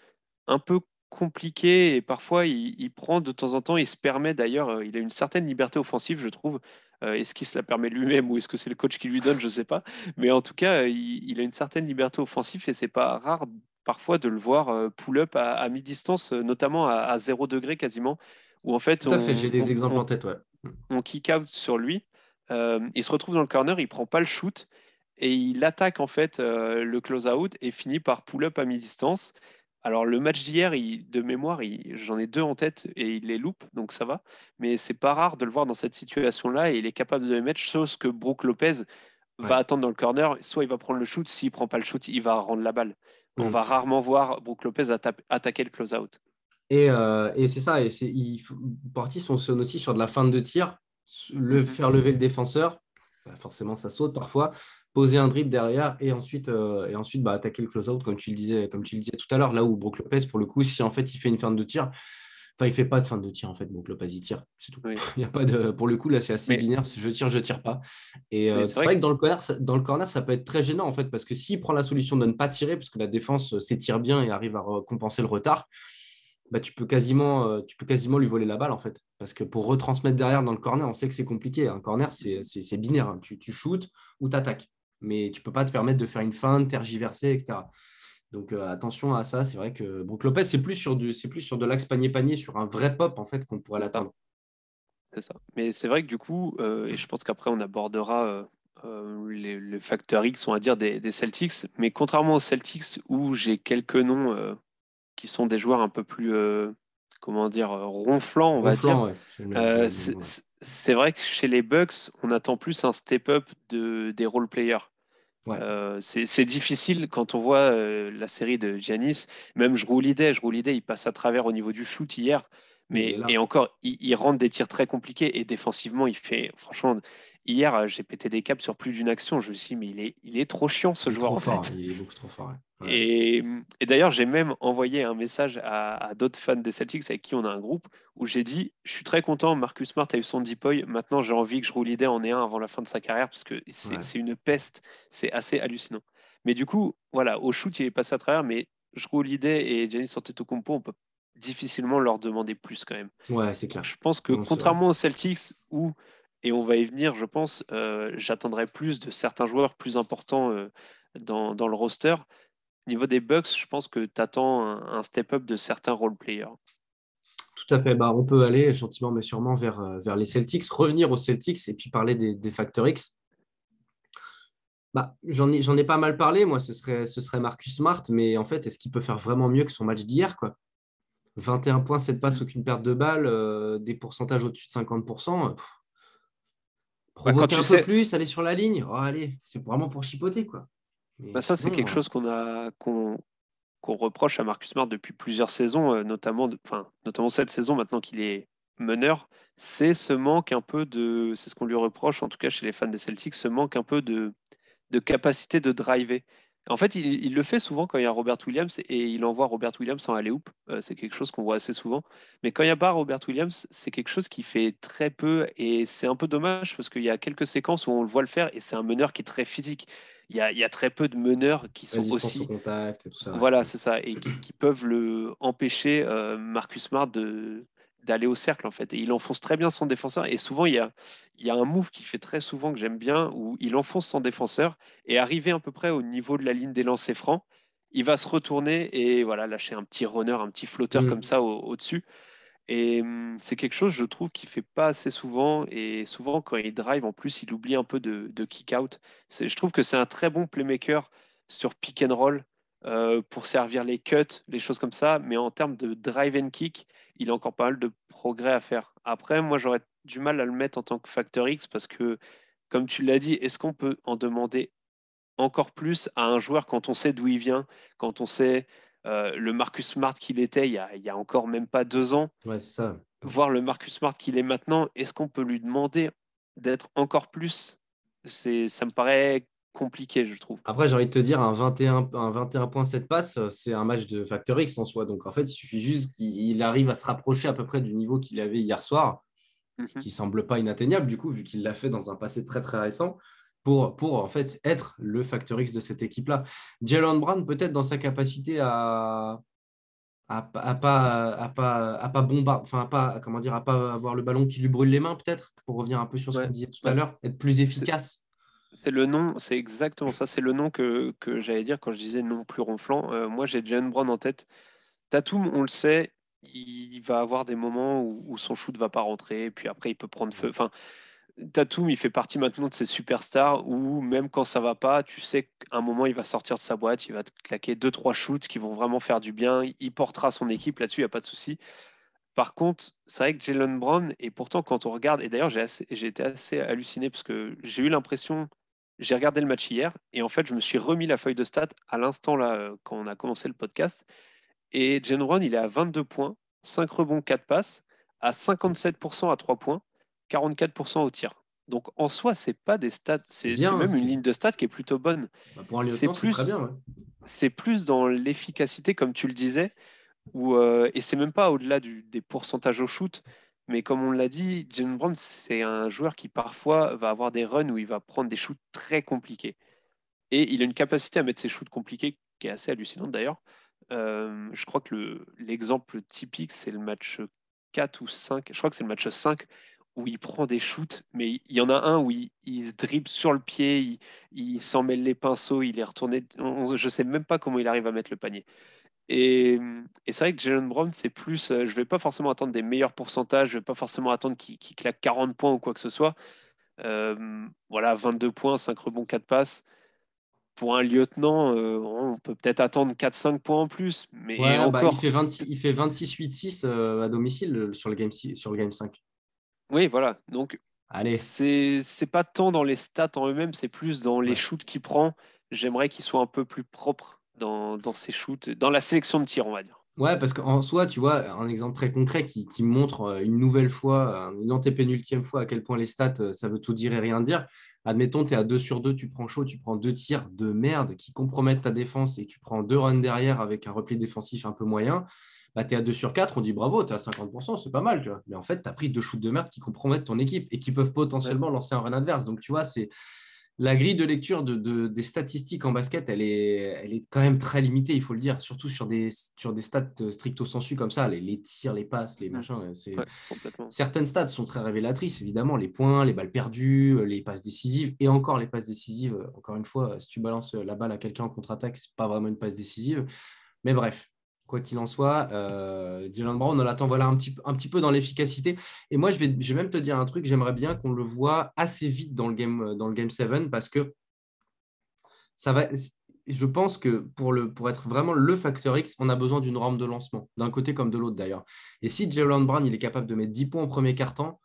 un peu compliqués et parfois il, prend de temps en temps, il se permet d'ailleurs, euh, il a une certaine liberté offensive, je trouve. Euh, est-ce qu'il se la permet lui-même ou est-ce que c'est le coach qui lui donne, je ne sais pas. Mais en tout cas, il, a une certaine liberté offensive et c'est pas rare parfois de le voir pull-up à, mi-distance, notamment à, 0 degré quasiment, où en fait, Tout à fait, j'ai des exemples en tête, ouais. On kick out sur lui euh, il se retrouve dans le corner, il prend pas le shoot et il attaque en fait euh, le close-out et finit par pull-up à mi-distance. Alors le match d'hier, de mémoire, j'en ai deux en tête et il les loupe, donc ça va. Mais c'est pas rare de le voir dans cette situation-là et il est capable de les mettre, chose que Brook Lopez va attendre dans le corner. Soit il va prendre le shoot, s'il prend pas le shoot, il va rendre la balle. On va rarement voir Brook Lopez attaquer le close-out. Et, euh, et c'est ça, et il, Portis fonctionne aussi sur de la fin de tir le, mhm. faire lever le défenseur, bah, forcément ça saute parfois, poser un dribble derrière et ensuite, euh, et ensuite bah, attaquer le close-out comme tu le disais, comme tu le disais tout à l'heure, là où Brook Lopez, pour le coup, si en fait il fait une fin de tir, enfin il fait pas de fin de tir en fait, Brook Lopez il tire, c'est tout. Il y a pas de, pour le coup là c'est assez binaire, je tire, je tire pas. Et euh, c'est vrai, que, dans, le corner, ça, dans le corner ça peut être très gênant en fait parce que s'il prend la solution de ne pas tirer parce que la défense s'étire bien et arrive à compenser le retard, bah, tu, peux quasiment, euh, tu peux quasiment lui voler la balle en fait. Parce que pour retransmettre derrière dans le corner, on sait que c'est compliqué. Un corner, c'est binaire. Hein. Tu, tu shootes ou tu attaques. Mais tu ne peux pas te permettre de faire une feinte, tergiverser, etc. Donc euh, attention à ça. C'est vrai que Brook Lopez, c'est plus, sur plus sur de l'axe panier-panier, sur un vrai pop en fait qu'on pourrait l'atteindre. C'est ça. Mais c'est vrai que du coup, euh, et je pense qu'après on abordera les, facteurs X, on va dire, des, des, Celtics. Mais contrairement aux Celtics où j'ai quelques noms qui sont des joueurs un peu plus, euh, comment dire, euh, ronflants, on va dire. Euh, c'est vrai que chez les Bucks, on attend plus un step-up de, des role players. c'est difficile quand on voit la série de Giannis. Même je roule l'idée, je roule l'idée, il passe à travers au niveau du shoot hier. Mais et encore, il, rentre des tirs très compliqués et défensivement, il fait franchement, hier, j'ai pété des câbles sur plus d'une action. Je me suis dit, mais il est, il est trop chiant ce joueur. en fait. Il est beaucoup trop fort. Et, d'ailleurs, j'ai même envoyé un message à, d'autres fans des Celtics avec qui on a un groupe où j'ai dit Je suis très content, Marcus Smart a eu son depoy. Maintenant, j'ai envie que je roule l'idée en ait un avant la fin de sa carrière parce que c'est une peste. C'est assez hallucinant. Mais du coup, voilà, au shoot, il est passé à travers. Mais je roule l'idée et Giannis Antetokounmpo, on peut difficilement leur demander plus quand même. Ouais, c'est clair. Je pense que contrairement aux Celtics où et on va y venir, je pense. Euh, j'attendrai plus de certains joueurs plus importants euh, dans, le roster. Au niveau des Bucks, je pense que tu attends un, step-up de certains role-players. Tout à fait. Bah, on peut aller gentiment mais sûrement vers, euh, vers les Celtics, revenir aux Celtics et puis parler des, des Factor X. Bah, J'en ai, pas mal parlé, moi, ce serait, Marcus Smart, mais en fait, est-ce qu'il peut faire vraiment mieux que son match d'hier quoi? 21 points, 7 passes, aucune perte de balle, des pourcentages au-dessus de 50%. Provoquer un peu plus, aller sur la ligne, oh, allez, c'est vraiment pour chipoter. quoi. Bah ça, c'est quelque euh, chose qu'on a qu'on reproche à Marcus Smart depuis plusieurs saisons, euh, notamment, enfin, notamment cette saison maintenant qu'il est meneur, c'est ce manque un peu de, c'est ce qu'on lui reproche, en tout cas chez les fans des Celtics, ce manque un peu de, de capacité de driver. En fait, il, le fait souvent quand il y a Robert Williams et il envoie Robert Williams en aller-hoop. Euh, c'est quelque chose qu'on voit assez souvent. Mais quand il n'y a pas Robert Williams, c'est quelque chose qui fait très peu et c'est un peu dommage parce qu'il y a quelques séquences où on le voit le faire et c'est un meneur qui est très physique. Il y a, très peu de meneurs qui sont aussi. Contact et tout ça. Voilà, c'est ça. Et qui, peuvent le empêcher, euh, Marcus Smart, de, d'aller au cercle en fait. Et il enfonce très bien son défenseur. Et souvent, il y a, il y a un move qui fait très souvent que j'aime bien où il enfonce son défenseur et arrivé à peu près au niveau de la ligne des lancers francs, il va se retourner et voilà lâcher un petit runner, un petit flotteur mm. comme ça au-dessus. et hum, c'est quelque chose, je trouve, qu'il fait pas assez souvent. Et souvent, quand il drive, en plus, il oublie un peu de, de kick-out. Je trouve que c'est un très bon playmaker sur pick and roll. Euh, pour servir les cuts, les choses comme ça. Mais en termes de drive and kick, il a encore pas mal de progrès à faire. Après, moi, j'aurais du mal à le mettre en tant que facteur X parce que, comme tu l'as dit, est-ce qu'on peut en demander encore plus à un joueur quand on sait d'où il vient, quand on sait euh, le Marcus Smart qu'il était il y, a, il y, a, encore même pas deux ans, ouais, ça. voir le Marcus Smart qu'il est maintenant, est-ce qu'on peut lui demander d'être encore plus? C'est, Ça me paraît compliqué, je trouve. Après, j'ai envie de te dire, un 21, un 21 points 7 passes, c'est un match de Factor X en soi. Donc, en fait, il suffit juste qu'il arrive à se rapprocher à peu près du niveau qu'il avait hier soir, mhm. qui semble pas inatteignable, du coup, vu qu'il l'a fait dans un passé très, très récent. Pour, pour, en fait être le Factor X de cette équipe-là. Jalen Brown, peut-être dans sa capacité à, à, à, pas à pas à pas bombarder enfin à pas comment dire à pas avoir le ballon qui lui brûle les mains peut-être pour revenir un peu sur ce qu'on disait tout à l'heure être plus efficace c'est le nom, c'est exactement ça. C'est le nom que, j'allais dire quand je disais non plus ronflant. Euh, moi, j'ai Jalen Brown en tête. Tatum, on le sait, il va avoir des moments où, son shoot va pas rentrer, puis après il peut prendre feu. Enfin, Tatum, il fait partie maintenant de ces superstars où même quand ça va pas, tu sais qu'à un moment il va sortir de sa boîte, il va te claquer deux trois shoots qui vont vraiment faire du bien. Il portera son équipe là-dessus, il n'y a pas de souci. Par contre, c'est vrai que Jalen Brown, et pourtant quand on regarde, et d'ailleurs j'ai été assez halluciné parce que j'ai eu l'impression j'ai regardé le match hier et en fait, je me suis remis la feuille de stats à l'instant là euh, quand on a commencé le podcast. Et Jen Brown, il est à 22 points, 5 rebonds, 4 passes, à 57% à 3 points, 44% au tir. Donc en soi, c'est pas des stats, c'est même une ligne de stats qui est plutôt bonne. Bah, c'est plus, c'est plus dans l'efficacité, comme tu le disais, où, euh, et c'est même pas au-delà des pourcentages au shoot. Mais comme on l'a dit, Jalen Brown, c'est un joueur qui parfois va avoir des runs où il va prendre des shoots très compliqués. Et il a une capacité à mettre ses shoots compliqués qui est assez hallucinante d'ailleurs. Euh, je crois que l'exemple typique, c'est le match 4 ou 5. Je crois que c'est le match 5 où il prend des shoots, mais il y en a un où il, se dribble sur le pied, il, s'en mêle les pinceaux, il est retourné. je ne sais même pas comment il arrive à mettre le panier. Et, c'est vrai que Jalen Brown, c'est plus. Euh, je ne vais pas forcément attendre des meilleurs pourcentages, je ne vais pas forcément attendre qu'il claque 40 points ou quoi que ce soit. Euh, voilà, 22 points, 5 rebonds, 4 passes. Pour un lieutenant, euh, on peut peut-être attendre 4-5 points en plus. Mais bah, encore... il fait 26-8-6 à domicile sur le, game sur le Game 5. Oui, voilà. Donc, c'est pas tant dans les stats en eux-mêmes, c'est plus dans les shoots qu'il prend. J'aimerais qu'il soit un peu plus propre dans, ses shoots, dans la sélection de tir, on va dire. Ouais, parce qu'en soi, tu vois, un exemple très concret qui, montre euh, une nouvelle fois, une antépénultième fois à quel point les stats, euh, ça veut tout dire et rien dire. Admettons, tu es à 2 sur 2, tu prends chaud, tu prends deux tirs de merde qui compromettent ta défense et tu prends deux runs derrière avec un repli défensif un peu moyen. Bah, tu es à 2 sur 4, on dit bravo, tu es à 50%, c'est pas mal. Tu vois. Mais en fait, tu as pris deux shoots de merde qui compromettent ton équipe et qui peuvent potentiellement lancer un run adverse. Donc, tu vois, c'est la grille de lecture de, des statistiques en basket, elle est, elle est quand même très limitée, il faut le dire, surtout sur des, sur des stats stricto sensu comme ça, les, tirs, les passes, les machins. Certaines stats sont très révélatrices, évidemment, les points, les balles perdues, les passes décisives, et encore les passes décisives. Encore une fois, si tu balances la balle à quelqu'un en contre-attaque, c'est pas vraiment une passe décisive. Mais bref, quoi qu'il en soit, euh, Dylan Brown, on l'attend voilà, un, petit, un petit peu dans l'efficacité. Et moi, je vais, je vais même te dire un truc, j'aimerais bien qu'on le voit assez vite dans le game, dans le game 7 parce que ça va, je pense que pour, le, pour être vraiment le facteur X, on a besoin d'une rampe de lancement, d'un côté comme de l'autre d'ailleurs. Et si Jalen Brown il est capable de mettre 10 points au premier quart-temps,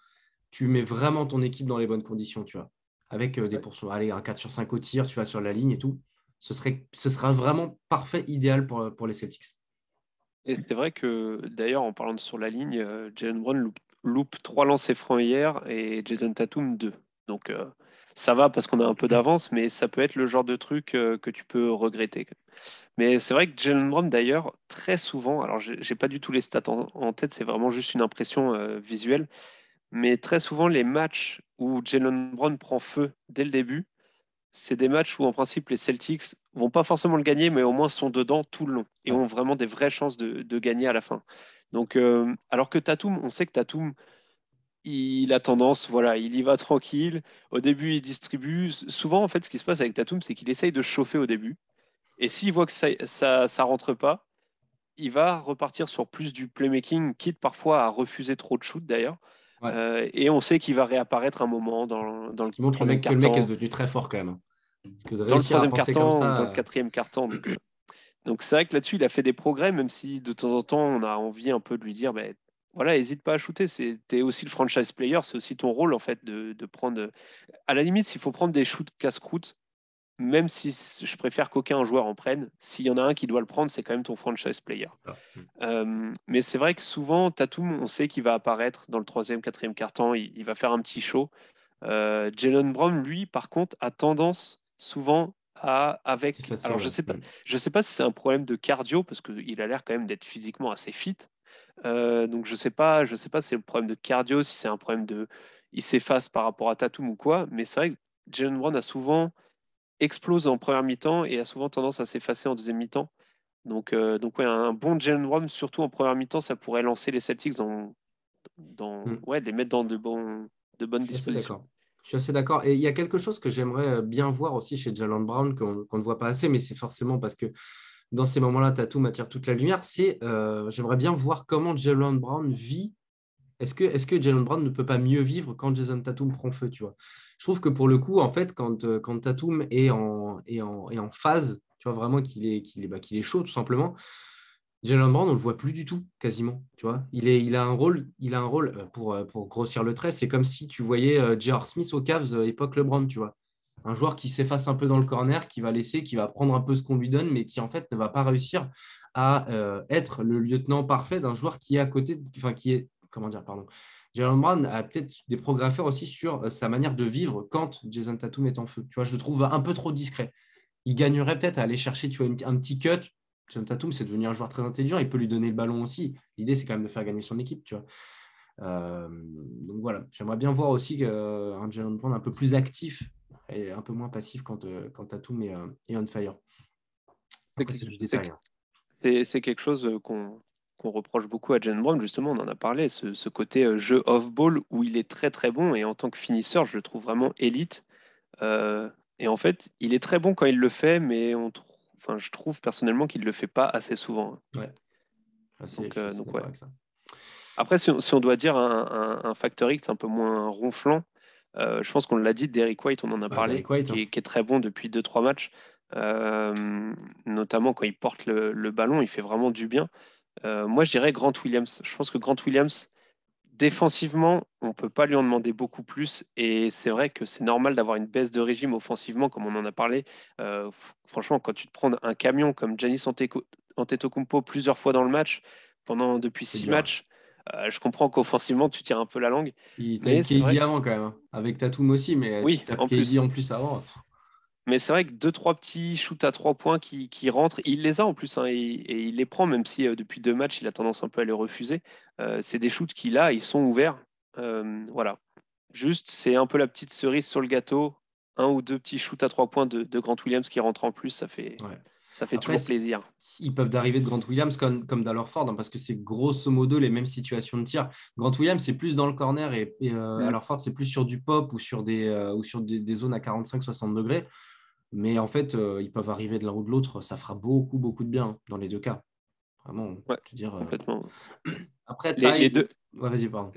tu mets vraiment ton équipe dans les bonnes conditions, tu vois. Avec euh, des pourcents, allez, un 4 sur 5 au tir, tu vas sur la ligne et tout. Ce, serait, ce sera vraiment parfait, idéal pour, pour les Celtics. Et c'est vrai que d'ailleurs, en parlant sur la ligne, euh, Jalen Brown loupe, trois lancers francs hier et Jason Tatum deux. Donc euh, ça va parce qu'on a un peu d'avance, mais ça peut être le genre de truc euh, que tu peux regretter. Mais c'est vrai que Jalen Brown, d'ailleurs, très souvent, alors j'ai pas du tout les stats en, tête, c'est vraiment juste une impression visuelle, mais très souvent les matchs où Jalen Brown prend feu dès le début, c'est des matchs où en principe les Celtics vont pas forcément le gagner, mais au moins sont dedans tout le long et ont vraiment des vraies chances de, gagner à la fin. Donc, euh, alors que Tatum, on sait que Tatum, il a tendance, voilà, il y va tranquille. Au début, il distribue. Souvent, en fait, ce qui se passe avec Tatum, c'est qu'il essaye de chauffer au début. Et s'il voit que ça, ça, ça rentre pas, il va repartir sur plus du playmaking, quitte parfois à refuser trop de shoot d'ailleurs. Euh, et on sait qu'il va réapparaître un moment dans, dans le montre mec, que le mec est devenu très fort quand même. que dans le troisième carton, dans le quatrième carton. Euh, donc, c'est vrai que là-dessus, il a fait des progrès, même si de temps en temps, on a envie un peu de lui dire, ben, voilà, hésite pas à shooter. es aussi le franchise player, c'est aussi ton rôle en fait de, de prendre. À la limite, s'il faut prendre des shoots casse-croûte, même si je préfère qu'aucun joueur en prenne, s'il y en a un qui doit le prendre, c'est quand même ton franchise player. Ah, hmm. euh, mais c'est vrai que souvent, Tatum, on sait qu'il va apparaître dans le troisième, quatrième quart-temps, il, va faire un petit show. Euh, Jalen Brown, lui, par contre, a tendance souvent à avec. alors je sais pas, hmm. je sais pas si c'est un problème de cardio parce qu'il a l'air quand même d'être physiquement assez fit. Euh, donc je sais pas, je sais pas si c'est le problème de cardio, si c'est un problème de, il s'efface par rapport à Tatum ou quoi. Mais c'est vrai que Jalen Brown a souvent explose en première mi-temps et a souvent tendance à s'effacer en deuxième mi-temps. Donc, euh, donc ouais, un bon Jalen Brown, surtout en première mi-temps, ça pourrait lancer les Celtics dans, dans ouais, les mettre dans de, bonnes dispositions. Je suis assez d'accord. Et il y a quelque chose que j'aimerais euh, bien voir aussi chez Jalen Brown, qu'on ne voit pas assez, mais c'est forcément parce que dans ces moments-là, Tatou m'attire toute la lumière. C'est euh, j'aimerais bien voir comment Jalen Brown vit. Est-ce que, Jalen Brown ne peut pas mieux vivre quand Jason Tatum prend feu tu vois? Je trouve que pour le coup, en fait, quand, euh, Tatum est en, phase, tu vois vraiment qu'il est, bah, chaud, tout simplement, Jalen Brown, on ne le voit plus du tout, quasiment. Il, a un rôle, euh, pour, euh, pour grossir le trait. C'est comme si tu voyais J.R. Smith aux Cavs, époque LeBron, tu vois? Un joueur qui s'efface un peu dans le corner, qui va laisser, qui va prendre un peu ce qu'on lui donne, mais qui en fait ne va pas réussir à être le lieutenant parfait d'un joueur qui est à côté, enfin qui est, comment dire, pardon, Jalen Brown a peut-être des progrès à faire aussi sur euh, sa manière de vivre quand Jason Tatum est en feu. Tu vois, je le trouve un peu trop discret. Il gagnerait peut-être à aller chercher tu vois, un petit cut. Jason Tatum, c'est devenu un joueur très intelligent. Il peut lui donner le ballon aussi. L'idée, c'est quand même de faire gagner son équipe. Tu vois. Euh, donc voilà, j'aimerais bien voir aussi euh, un Jalen Brown un peu plus actif et un peu moins passif quand, quand Tatum est, est on fire. C'est C'est quelque chose qu'on qu'on reproche beaucoup à Jen Brown, justement, on en a parlé, ce, côté euh, jeu off-ball où il est très très bon et en tant que finisseur, je le trouve vraiment élite. Euh, et en fait, il est très bon quand il le fait, mais on enfin, je trouve personnellement qu'il ne le fait pas assez souvent. Ouais. donc, euh, ouais. Après, si on, doit dire un, un, facteur X un peu moins ronflant, je pense qu'on l'a dit, Derek White, on en a bah, parlé, hein. qui, est, très bon depuis 2-3 matchs. notamment quand il porte le, le, ballon, il fait vraiment du bien. Euh, moi, je dirais Grant Williams. Je pense que Grant Williams, défensivement, on ne peut pas lui en demander beaucoup plus. Et c'est vrai que c'est normal d'avoir une baisse de régime offensivement, comme on en a parlé. Euh, franchement, quand tu te prends un camion comme Giannis Antetokounmpo plusieurs fois dans le match, pendant depuis six matchs. Euh, je comprends qu'offensivement, tu tires un peu la langue. Il t'a KD avant quand même, hein. avec Tatum aussi, mais oui, en plus. en plus avant. Mais c'est vrai que deux, trois petits shoots à trois points qui, qui rentrent, il les a en plus, hein, et, il les prend, même si euh, depuis deux matchs, il a tendance un peu à les refuser. Euh, c'est des shoots qu'il a, ils sont ouverts. voilà. Juste, c'est un peu la petite cerise sur le gâteau. Un ou deux petits shoots à trois points de, de Grant Williams qui rentrent en plus, ça fait, ça fait toujours plaisir. Ils peuvent d'arriver de Grant Williams comme, comme Ford, hein, parce que c'est grosso modo les mêmes situations de tir. Grant Williams, c'est plus dans le corner et, et euh, mm. Ford, c'est plus sur du pop ou sur des, euh, ou sur des, zones à 45-60 degrés. Mais en fait, euh, ils peuvent arriver de l'un ou de l'autre. Ça fera beaucoup, beaucoup de bien hein, dans les deux cas. Vraiment, je veux dire. Complètement. Après, les, deux... vas-y, pardon.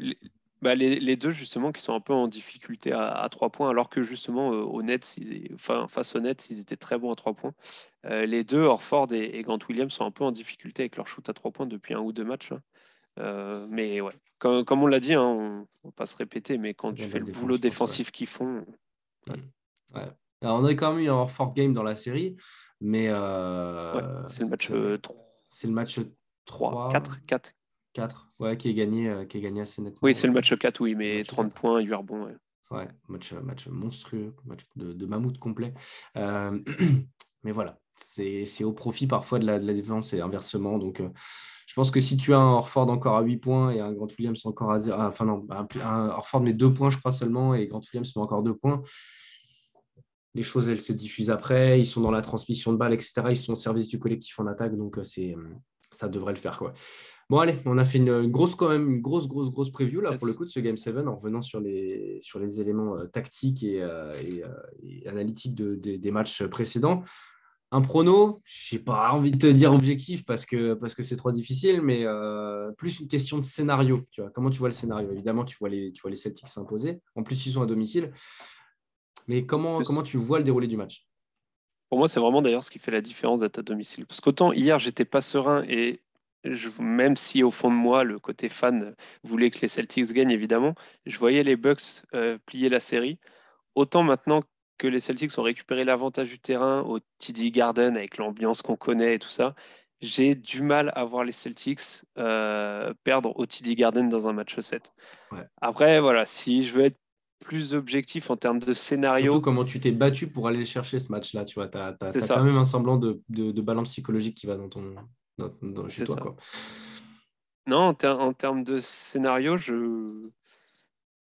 Bah, les, deux, justement, qui sont un peu en difficulté à, trois points, alors que justement, euh, au enfin, face au net, ils étaient très bons à trois points. Euh, les deux, Orford et, Grant Williams, sont un peu en difficulté avec leur shoot à trois points depuis un ou deux matchs. Hein. Euh, mais ouais, comme, on l'a dit, hein, on ne va pas se répéter, mais quand tu fais le boulot défensif qu'ils font. Mmh. Alors, on a quand même eu un Orford game dans la série, mais. c'est le match 3. C'est le match 3. 4, 4, 4, ouais, qui est gagné, euh, qui est gagné assez nettement. Oui, c'est le match 4 où il met 30 points, 8 rebonds. Ouais. ouais, match, match monstrueux, match de, mammouth complet. Euh, mais voilà, c'est au profit parfois de la, de la, défense et inversement. Donc, euh, je pense que si tu as un Orford encore à 8 points et un Grant Williams encore à 0, ah, enfin non, un, Orford met 2 points, je crois seulement, et Grant Williams met encore 2 points. Les choses, elles se diffusent après, ils sont dans la transmission de balles, etc. Ils sont au service du collectif en attaque, donc c'est ça devrait le faire. Quoi. Bon, allez, on a fait une, grosse, quand même, une grosse, grosse, grosse preview là, pour le coup de ce Game 7 en revenant sur les, sur les éléments euh, tactiques et, euh, euh, analytiques des matchs précédents. Un prono, je n'ai pas envie de te dire objectif parce que parce que c'est trop difficile, mais plus une question de scénario. Tu vois, comment tu vois le scénario? Évidemment, tu vois les, tu vois les Celtics s'imposer. En plus, ils sont à domicile. Mais comment, comment tu vois le déroulé du match? Pour moi, c'est vraiment d'ailleurs ce qui fait la différence d'être à domicile. Parce qu'autant hier, j'étais pas serein et même si au fond de moi, le côté fan voulait que les Celtics gagnent, évidemment, je voyais les Bucks euh, plier la série. Autant maintenant que les Celtics ont récupéré l'avantage du terrain au TD Garden avec l'ambiance qu'on connaît et tout ça, j'ai du mal à voir les Celtics euh, perdre au TD Garden dans un match 7. Après, voilà, si je veux être plus objectif en termes de scénario. Surtout comment tu t'es battu pour aller chercher ce match-là. Tu vois, tu as, quand même un semblant de, de, balance psychologique qui va dans ton, dans, chez toi. Quoi. Non, en, en, termes de scénario, je,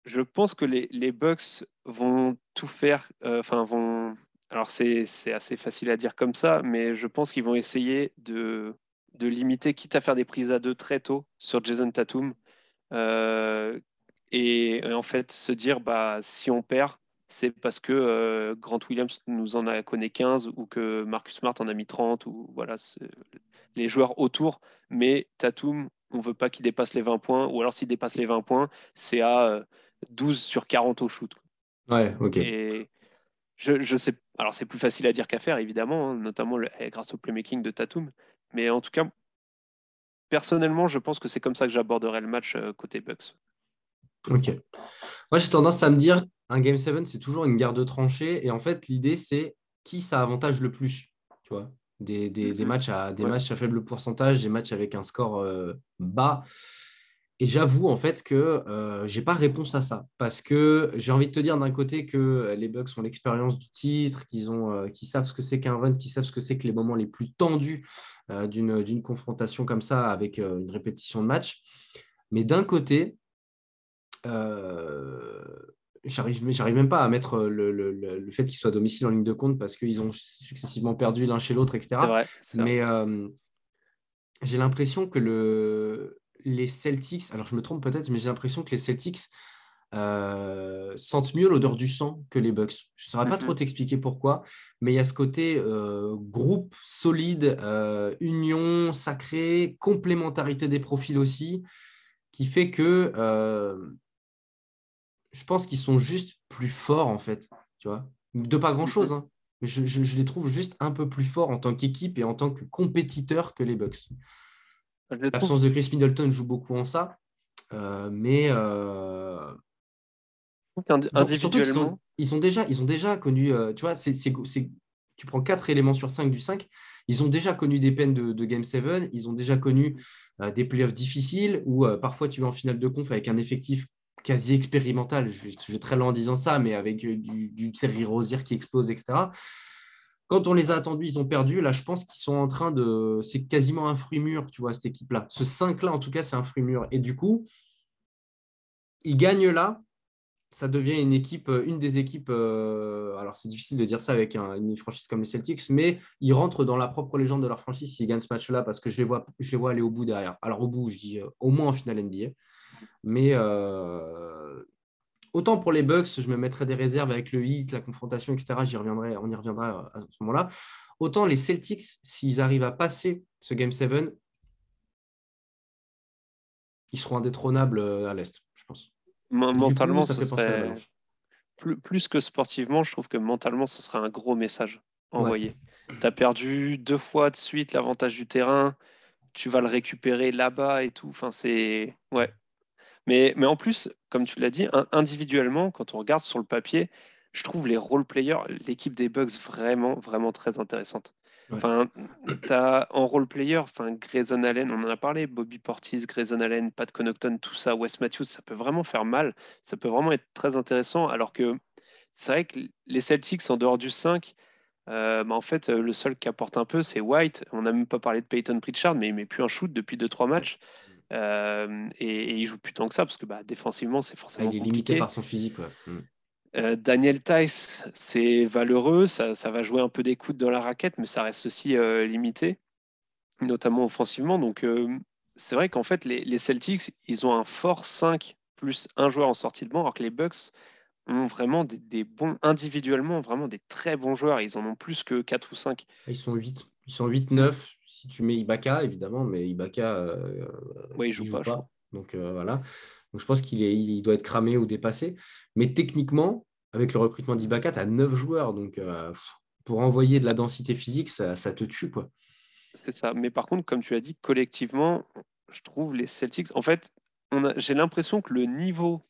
je pense que les, les Bucks vont tout faire. Euh, enfin, vont. Alors, c'est assez facile à dire comme ça, mais je pense qu'ils vont essayer de, de limiter, quitte à faire des prises à deux très tôt sur Jason Tatum. Euh, et, en fait se dire bah si on perd c'est parce que euh, Grant Williams nous en a connu 15 ou que Marcus Smart en a mis 30 ou voilà les joueurs autour. Mais Tatum on veut pas qu'il dépasse les 20 points. Ou alors s'il dépasse les 20 points c'est à 12 euh, sur 40 au shoot. Ouais ok. Et je, je sais alors c'est plus facile à dire qu'à faire évidemment hein, notamment eh, grâce au playmaking de Tatum. Mais en tout cas personnellement je pense que c'est comme ça que j'aborderai le match euh, côté Bucks Ok. Moi, j'ai tendance à me dire un Game 7, c'est toujours une guerre de tranchées. Et en fait, l'idée, c'est qui ça avantage le plus. Tu vois des, mhm. matchs à, des matchs à faible pourcentage, des matchs avec un score euh, bas. Et j'avoue en fait que euh, je n'ai pas réponse à ça. Parce que j'ai envie de te dire d'un côté que les Bucks ont l'expérience du titre, qu'ils ont, euh, savent ce que c'est qu'un run, qu'ils savent ce que c'est que les moments les plus tendus d'une confrontation comme ça avec une répétition de match. Mais d'un côté, euh, j'arrive j'arrive même pas à mettre le, le, le fait qu'ils soient à domicile en ligne de compte parce qu'ils ont successivement perdu l'un chez l'autre, etc. Mais euh, j'ai l'impression que le, les Celtics, alors je me trompe peut-être, mais j'ai l'impression que les Celtics euh, sentent mieux l'odeur du sang que les Bucks. Je ne saurais pas mhm. trop t'expliquer pourquoi, mais il y a ce côté groupe solide, union sacrée, complémentarité des profils aussi, qui fait que je pense qu'ils sont juste plus forts, en fait. Tu vois De pas grand-chose, hein. mais je, les trouve juste un peu plus forts en tant qu'équipe et en tant que compétiteurs que les Bucks. L'absence de Chris Middleton joue beaucoup en ça, euh, mais euh... surtout ils, sont, déjà, ils ont déjà connu, euh, tu vois, c'est, tu prends quatre éléments sur 5 du 5, Ils ont déjà connu des peines de, Game 7, ils ont déjà connu des playoffs difficiles où parfois tu es en finale de conf avec un effectif quasi expérimental. Je, vais très loin en disant ça, mais avec euh, du, du Thierry Rosière qui explose, etc. Quand on les a attendus, ils ont perdu. Là, je pense qu'ils sont en train de. C'est quasiment un fruit mûr, tu vois, cette équipe-là. Ce 5-là, en tout cas, c'est un fruit mûr. Et du coup, ils gagnent là. Ça devient une équipe, euh, une des équipes. Euh, alors, c'est difficile de dire ça avec une franchise comme les Celtics, mais ils rentrent dans la propre légende de leur franchise s'ils gagnent ce match-là parce que je les, vois, je les vois aller au bout derrière. Alors, au bout, je dis au moins en finale NBA. Mais euh, autant pour les Bucks, je me mettrai des réserves avec le Heat, la confrontation, etc. J'y reviendrai, on y reviendra à ce moment-là. Autant les Celtics, s'ils arrivent à passer ce Game 7, ils seront indétrônables euh, à l'Est, je pense. Mentalement, ce serait... plus, plus, que sportivement, je trouve que mentalement, ce serait un gros message envoyé. Tu as perdu deux fois de suite l'avantage du terrain, tu vas le récupérer là-bas et tout. Enfin, c'est. Ouais, mais, mais en plus, comme tu l'as dit, individuellement, quand on regarde sur le papier, je trouve les role-players, l'équipe des Bugs vraiment, vraiment très intéressante. Enfin, as, en role-player, enfin, Grayson Allen, on en a parlé, Bobby Portis, Grayson Allen, Pat Connaughton, tout ça, Wes Matthews, ça peut vraiment faire mal, ça peut vraiment être très intéressant, alors que c'est vrai que les Celtics, en dehors du 5, euh, bah, en fait, le seul qui apporte un peu, c'est White. On n'a même pas parlé de Peyton Pritchard, mais il met plus un shoot depuis 2-3 matchs. Euh, et, il joue plus tant que ça parce que bah, défensivement, c'est forcément. il est limité par son physique. Mm. Euh, Daniel Tice, c'est valeureux, ça, ça, va jouer un peu d'écoute dans la raquette, mais ça reste aussi euh, limité, notamment offensivement. Donc, c'est vrai qu'en fait, les, Celtics, ils ont un fort 5 plus un joueur en sortie de banc, alors que les Bucks ont vraiment des, bons, individuellement, vraiment des très bons joueurs. Ils en ont plus que 4 ou 5. Ils sont 8. Ils sont 8-9 si tu mets Ibaka, évidemment, mais Ibaka, euh, il joue, joue pas. Donc euh, voilà. Donc je pense qu'il il doit être cramé ou dépassé. Mais techniquement, avec le recrutement d'Ibaka, tu as 9 joueurs. Donc euh, pour envoyer de la densité physique, ça, te tue. quoi. C'est ça. Mais par contre, comme tu l'as dit, collectivement, je trouve les Celtics. En fait, j'ai l'impression que le niveau,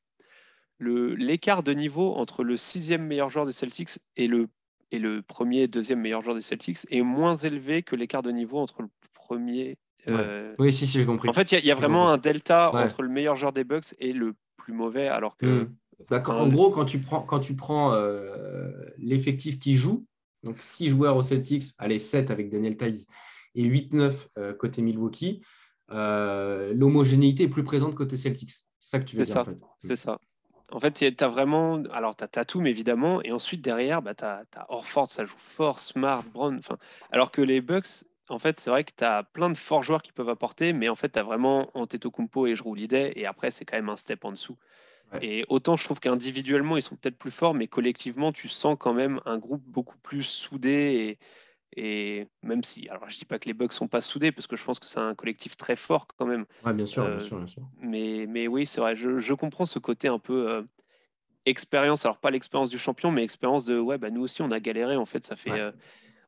l'écart de niveau entre le sixième meilleur joueur des Celtics et le et le premier et deuxième meilleur joueur des Celtics est moins élevé que l'écart de niveau entre le premier. Euh, oui, si, si, j'ai compris. En fait, il y, a vraiment un delta entre le meilleur joueur des Bucks et le plus mauvais, alors que. Hmm. D'accord. En gros, quand tu prends, quand tu prends euh, l'effectif qui joue, donc 6 joueurs aux Celtics, allez, 7 avec Daniel Tiles et 8-9 euh, côté Milwaukee, l'homogénéité est plus présente côté Celtics. C'est ça que tu veux dire. Ça. C'est ça. En fait, tu as vraiment. Alors, tu as Tatum, évidemment, et ensuite, derrière, bah, tu as, Orford, ça joue fort, Smart, Brown. Alors que les Bucks, en fait, c'est vrai que tu as plein de forts joueurs qui peuvent apporter, mais en fait, tu as vraiment Antetokounmpo et Holiday, et après, c'est quand même un step en dessous. Et autant je trouve qu'individuellement, ils sont peut-être plus forts, mais collectivement, tu sens quand même un groupe beaucoup plus soudé et, et même si, alors je dis pas que les Bucks sont pas soudés, parce que je pense que c'est un collectif très fort quand même. Ouais, bien sûr, bien euh, sûr, bien sûr. Mais, mais oui, c'est vrai, je, je, comprends ce côté un peu euh, expérience, alors pas l'expérience du champion, mais expérience de ouais, bah, nous aussi on a galéré, en fait, ça fait. Euh,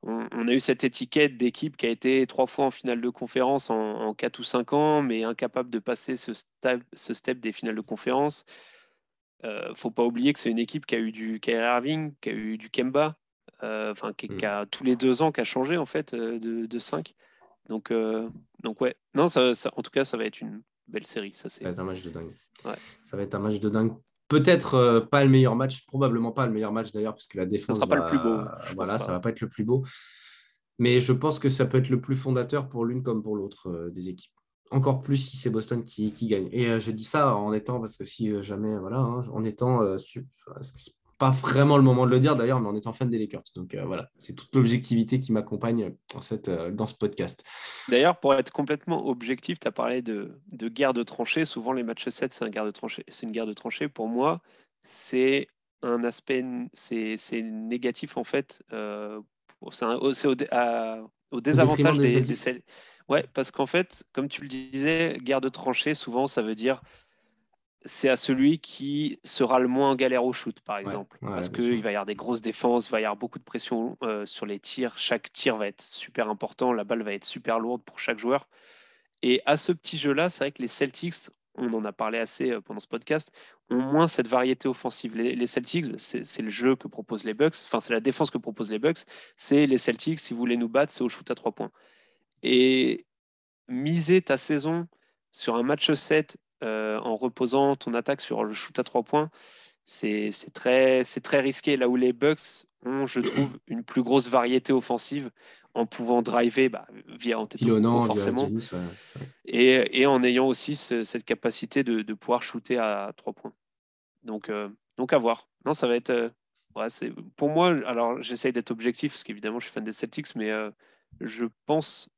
on, a eu cette étiquette d'équipe qui a été trois fois en finale de conférence en, 4 ou 5 ans, mais incapable de passer ce step, ce step des finales de conférence. Euh, faut pas oublier que c'est une équipe qui a eu du Kyrie Irving, qui a eu du Kemba, enfin qui, mm. a tous les deux ans qui a changé en fait euh, de, de 5. Donc, euh, donc ouais, non, ça, en tout cas, ça va être une belle série. Ça, ça va être un match de dingue. Ça va être un match de dingue. Peut-être pas le meilleur match, probablement pas le meilleur match d'ailleurs, parce que la défense. Ça sera pas le plus beau. Voilà, ça va pas être le plus beau. Mais je pense que ça peut être le plus fondateur pour l'une comme pour l'autre des équipes. Encore plus si c'est Boston qui, qui gagne. Et je dis ça en étant, parce que si jamais, voilà, hein, en étant pas vraiment le moment de le dire d'ailleurs, mais en étant fan des Lakers. Donc euh, voilà, c'est toute l'objectivité qui m'accompagne dans, cette, euh, dans ce podcast. D'ailleurs, pour être complètement objectif, tu as parlé de, de, guerre de tranchées. Souvent, les matchs 7, c'est une guerre de tranchées. C'est une guerre de tranchées. Pour moi, c'est un aspect, c'est négatif en fait. Euh, c'est au, au, désavantage des, des, Ouais, parce qu'en fait, comme tu le disais, guerre de tranchées, souvent, ça veut dire c'est à celui qui sera le moins en galère au shoot, par exemple. parce qu'il va y avoir des grosses défenses, il va y avoir beaucoup de pression euh, sur les tirs. Chaque tir va être super important, la balle va être super lourde pour chaque joueur. Et à ce petit jeu-là, c'est vrai que les Celtics on en a parlé assez euh, pendant ce podcast, ont moins cette variété offensive. Les, Celtics, c'est le jeu que proposent les Bucks, enfin c'est la défense que proposent les Bucks, c'est les Celtics, si vous voulez nous battre, c'est au shoot à trois points. Et miser ta saison sur un match 7 euh, en reposant ton attaque sur le shoot à trois points, c'est très, très risqué. Là où les Bucks ont, je trouve, une plus grosse variété offensive en pouvant driver bah, via Antetokounmpo forcément, Et, et, en ayant aussi cette capacité de, de, pouvoir shooter à trois points. Donc, euh, donc à voir. Non, ça va être. Euh, ouais, pour moi. Alors, j'essaye d'être objectif parce qu'évidemment, je suis fan des Celtics, mais je pense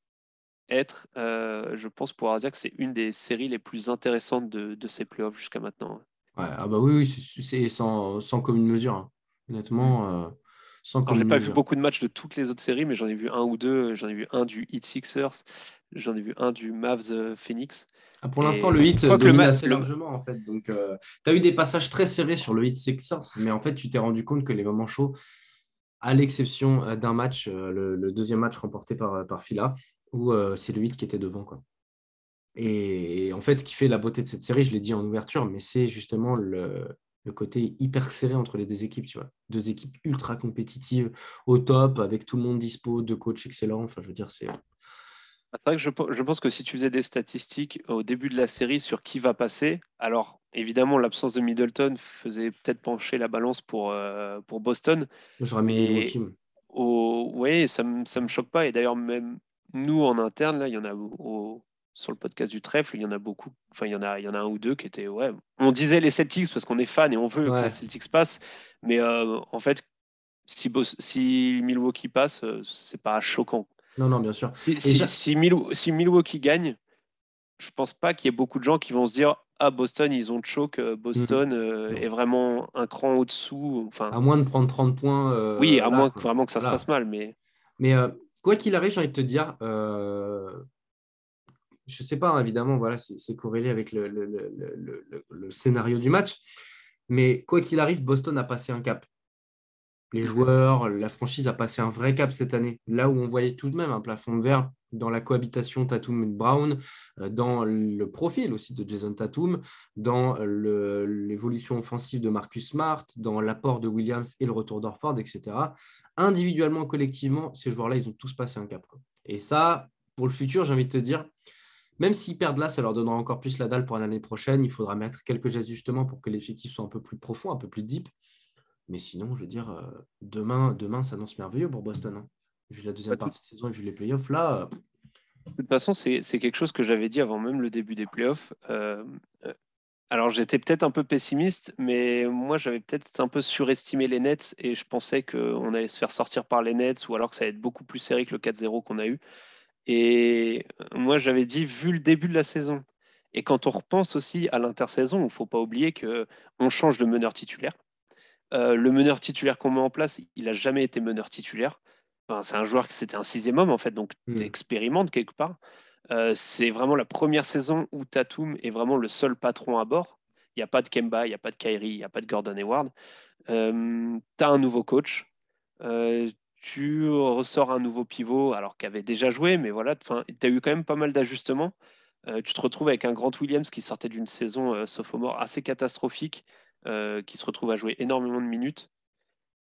être, je pense pouvoir dire que c'est une des séries les plus intéressantes de, de ces playoffs jusqu'à maintenant. Ouais, ah bah oui, c'est sans, sans commune mesure. Hein. Honnêtement. Je n'ai pas vu beaucoup de matchs de toutes les autres séries, mais j'en ai vu un ou deux. J'en ai vu un du Heat Sixers, j'en ai vu un du Mavs euh, Phoenix. Ah, pour l'instant, le Heat domine le assez largement, en fait. Donc, euh, tu as eu des passages très serrés sur le Heat Sixers, mais en fait, tu t'es rendu compte que les moments chauds, à l'exception euh, d'un match, le, deuxième match remporté par, par Fila, où c'est le Heat qui était devant. Quoi. et, en fait, ce qui fait la beauté de cette série, je l'ai dit en ouverture, mais c'est justement le, le côté hyper serré entre les deux équipes, tu vois. Deux équipes ultra compétitives, au top, avec tout le monde dispo, deux coachs excellents. Enfin, je veux dire, c'est. Ah, c'est vrai que je, pense que si tu faisais des statistiques au début de la série sur qui va passer, alors évidemment l'absence de Middleton faisait peut-être pencher la balance pour, euh, pour Boston. J'aurais mis au... Oui, ça ne me choque pas. Et d'ailleurs, même nous en interne, là, il y en a au, sur le podcast du trèfle, il y en a beaucoup, enfin il y en a, il y en a un ou deux qui étaient, ouais, on disait les Celtics parce qu'on est fan et on veut que les Celtics passent, mais euh, en fait, si, si Milwaukee passe, euh, c'est pas choquant. Non, non, bien sûr. Si, si, Milwaukee gagne, je pense pas qu'il y ait beaucoup de gens qui vont se dire ah Boston ils ont choke euh, Boston mm. est vraiment un cran au-dessous enfin à moins de prendre 30 points oui à moins que, vraiment que ça se passe mal mais mais quoi qu'il arrive j'ai envie de te dire je ne sais pas, évidemment, voilà, c'est corrélé avec le, le, scénario du match. Mais quoi qu'il arrive, Boston a passé un cap. Les joueurs, la franchise a passé un vrai cap cette année. Là où on voyait tout de même un plafond de verre dans la cohabitation Tatum et Brown, euh, dans le profil aussi de Jason Tatum, dans l'évolution offensive de Marcus Smart, dans l'apport de Williams et le retour d'Orford, etc. Individuellement, collectivement, ces joueurs-là, ils ont tous passé un cap. Et ça, pour le futur, j'ai envie de te dire, même s'ils perdent là, ça leur donnera encore plus la dalle pour l'année prochaine. Il faudra mettre quelques ajustements pour que l'effectif soit un peu plus profond, un peu plus deep. Mais sinon, je veux dire, euh, demain, demain ça annonce merveilleux pour Boston. Hein. Vu la deuxième partie de saison et vu les playoffs, là. Euh, de toute façon, c'est quelque chose que j'avais dit avant même le début des playoffs. Euh, alors, j'étais peut-être un peu pessimiste, mais moi, j'avais peut-être un peu surestimé les Nets et je pensais qu'on allait se faire sortir par les Nets ou alors que ça allait être beaucoup plus serré que le 4-0 qu'on a eu. Et moi, j'avais dit, vu le début de la saison, et quand on repense aussi à l'intersaison, il ne faut pas oublier qu'on change de meneur titulaire. Euh, le meneur titulaire qu'on met en place, il n'a jamais été meneur titulaire. C'est un joueur qui c'était un sixième homme, en fait, donc mmh. tu expérimentes quelque part. Euh, c'est vraiment la première saison où Tatum est vraiment le seul patron à bord. Il n'y a pas de Kemba, il n'y a pas de Kyrie, il n'y a pas de Gordon Hayward. Euh, tu as un nouveau coach tu ressors un nouveau pivot, alors qu'il avait déjà joué, mais voilà, tu as eu quand même pas mal d'ajustements. Euh, tu te retrouves avec un Grant Williams qui sortait d'une saison euh, sophomore assez catastrophique, euh, qui se retrouve à jouer énormément de minutes.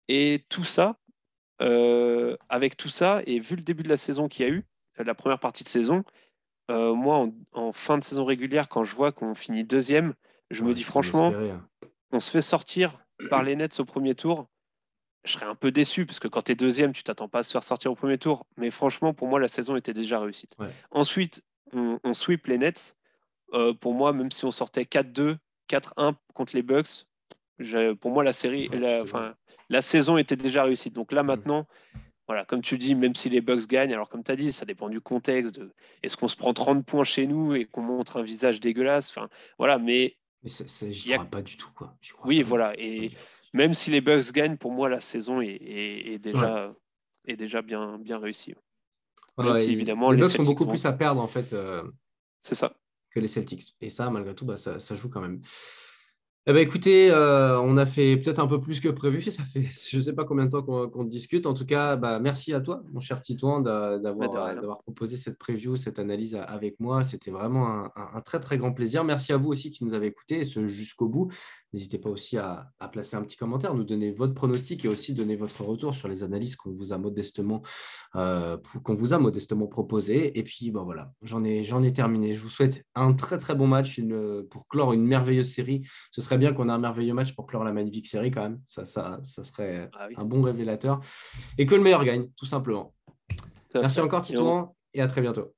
Et tout ça, avec tout ça, et vu le début de la saison qu'il y a eu, la première partie de saison, moi, en, fin de saison régulière, quand je vois qu'on finit deuxième, je me dis franchement, hein. on se fait sortir par les Nets au premier tour je serais un peu déçu parce que quand tu es deuxième, tu t'attends pas à se faire sortir au premier tour. Mais franchement, pour moi, la saison était déjà réussite. Ensuite, on, sweep les Nets. Euh, pour moi, même si on sortait 4-2, 4-1 contre les Bucks, pour moi, la série, la, la, saison était déjà réussite. Donc là, mm. maintenant, voilà, comme tu dis, même si les Bucks gagnent, alors comme tu as dit, ça dépend du contexte. Est-ce qu'on se prend 30 points chez nous et qu'on montre un visage dégueulasse enfin, voilà, mais. mais ça, j'y crois pas du tout. Quoi. oui, voilà. Et même si les Bucks gagnent, pour moi, la saison est, déjà, est déjà bien, bien réussie. évidemment, les, Bucks ont beaucoup plus à perdre, en fait. Euh, c'est ça. Que les Celtics. Et ça, malgré tout, bah, ça, joue quand même. Eh ben, écoutez, euh, on a fait peut-être un peu plus que prévu. Ça fait je ne sais pas combien de temps qu'on discute. En tout cas, bah, merci à toi, mon cher Titouan, d'avoir proposé cette preview, cette analyse avec moi. C'était vraiment un, très très grand plaisir. Merci à vous aussi qui nous avez écoutés jusqu'au bout. N'hésitez pas aussi à, placer un petit commentaire, nous donner votre pronostic et aussi donner votre retour sur les analyses qu'on vous a modestement, euh, qu'on vous a modestement proposées. Et puis, bon, voilà, j'en ai, j'en ai terminé. Je vous souhaite un très très bon match une, pour clore une merveilleuse série. Ce serait bien qu'on ait un merveilleux match pour clore la magnifique série quand même. Ça, ça, ça serait ah un bon révélateur. Et que le meilleur gagne, tout simplement. Merci encore, Titouan, et à très bientôt.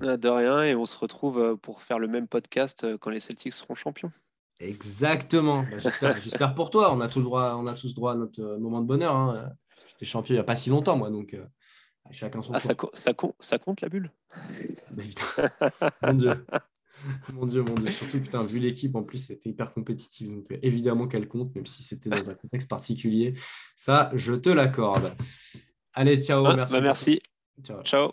De rien, et on se retrouve euh, pour faire le même podcast euh, quand les Celtics seront champions. Exactement. Bah, j'espère pour toi. On a, tout le droit, on a tous droit à notre euh, moment de bonheur. Hein. J'étais champion il n'y a pas si longtemps, moi. Donc, euh, chacun son ah, ça, ça, ça, compte la bulle? Mon Dieu. Mon Dieu, mon Dieu. Surtout, putain, vu l'équipe, en plus, c'était hyper compétitif. Donc, euh, évidemment qu'elle compte, même si c'était dans un contexte particulier. Ça, je te l'accorde. Allez, ciao. merci. Bah, merci. ciao. ciao.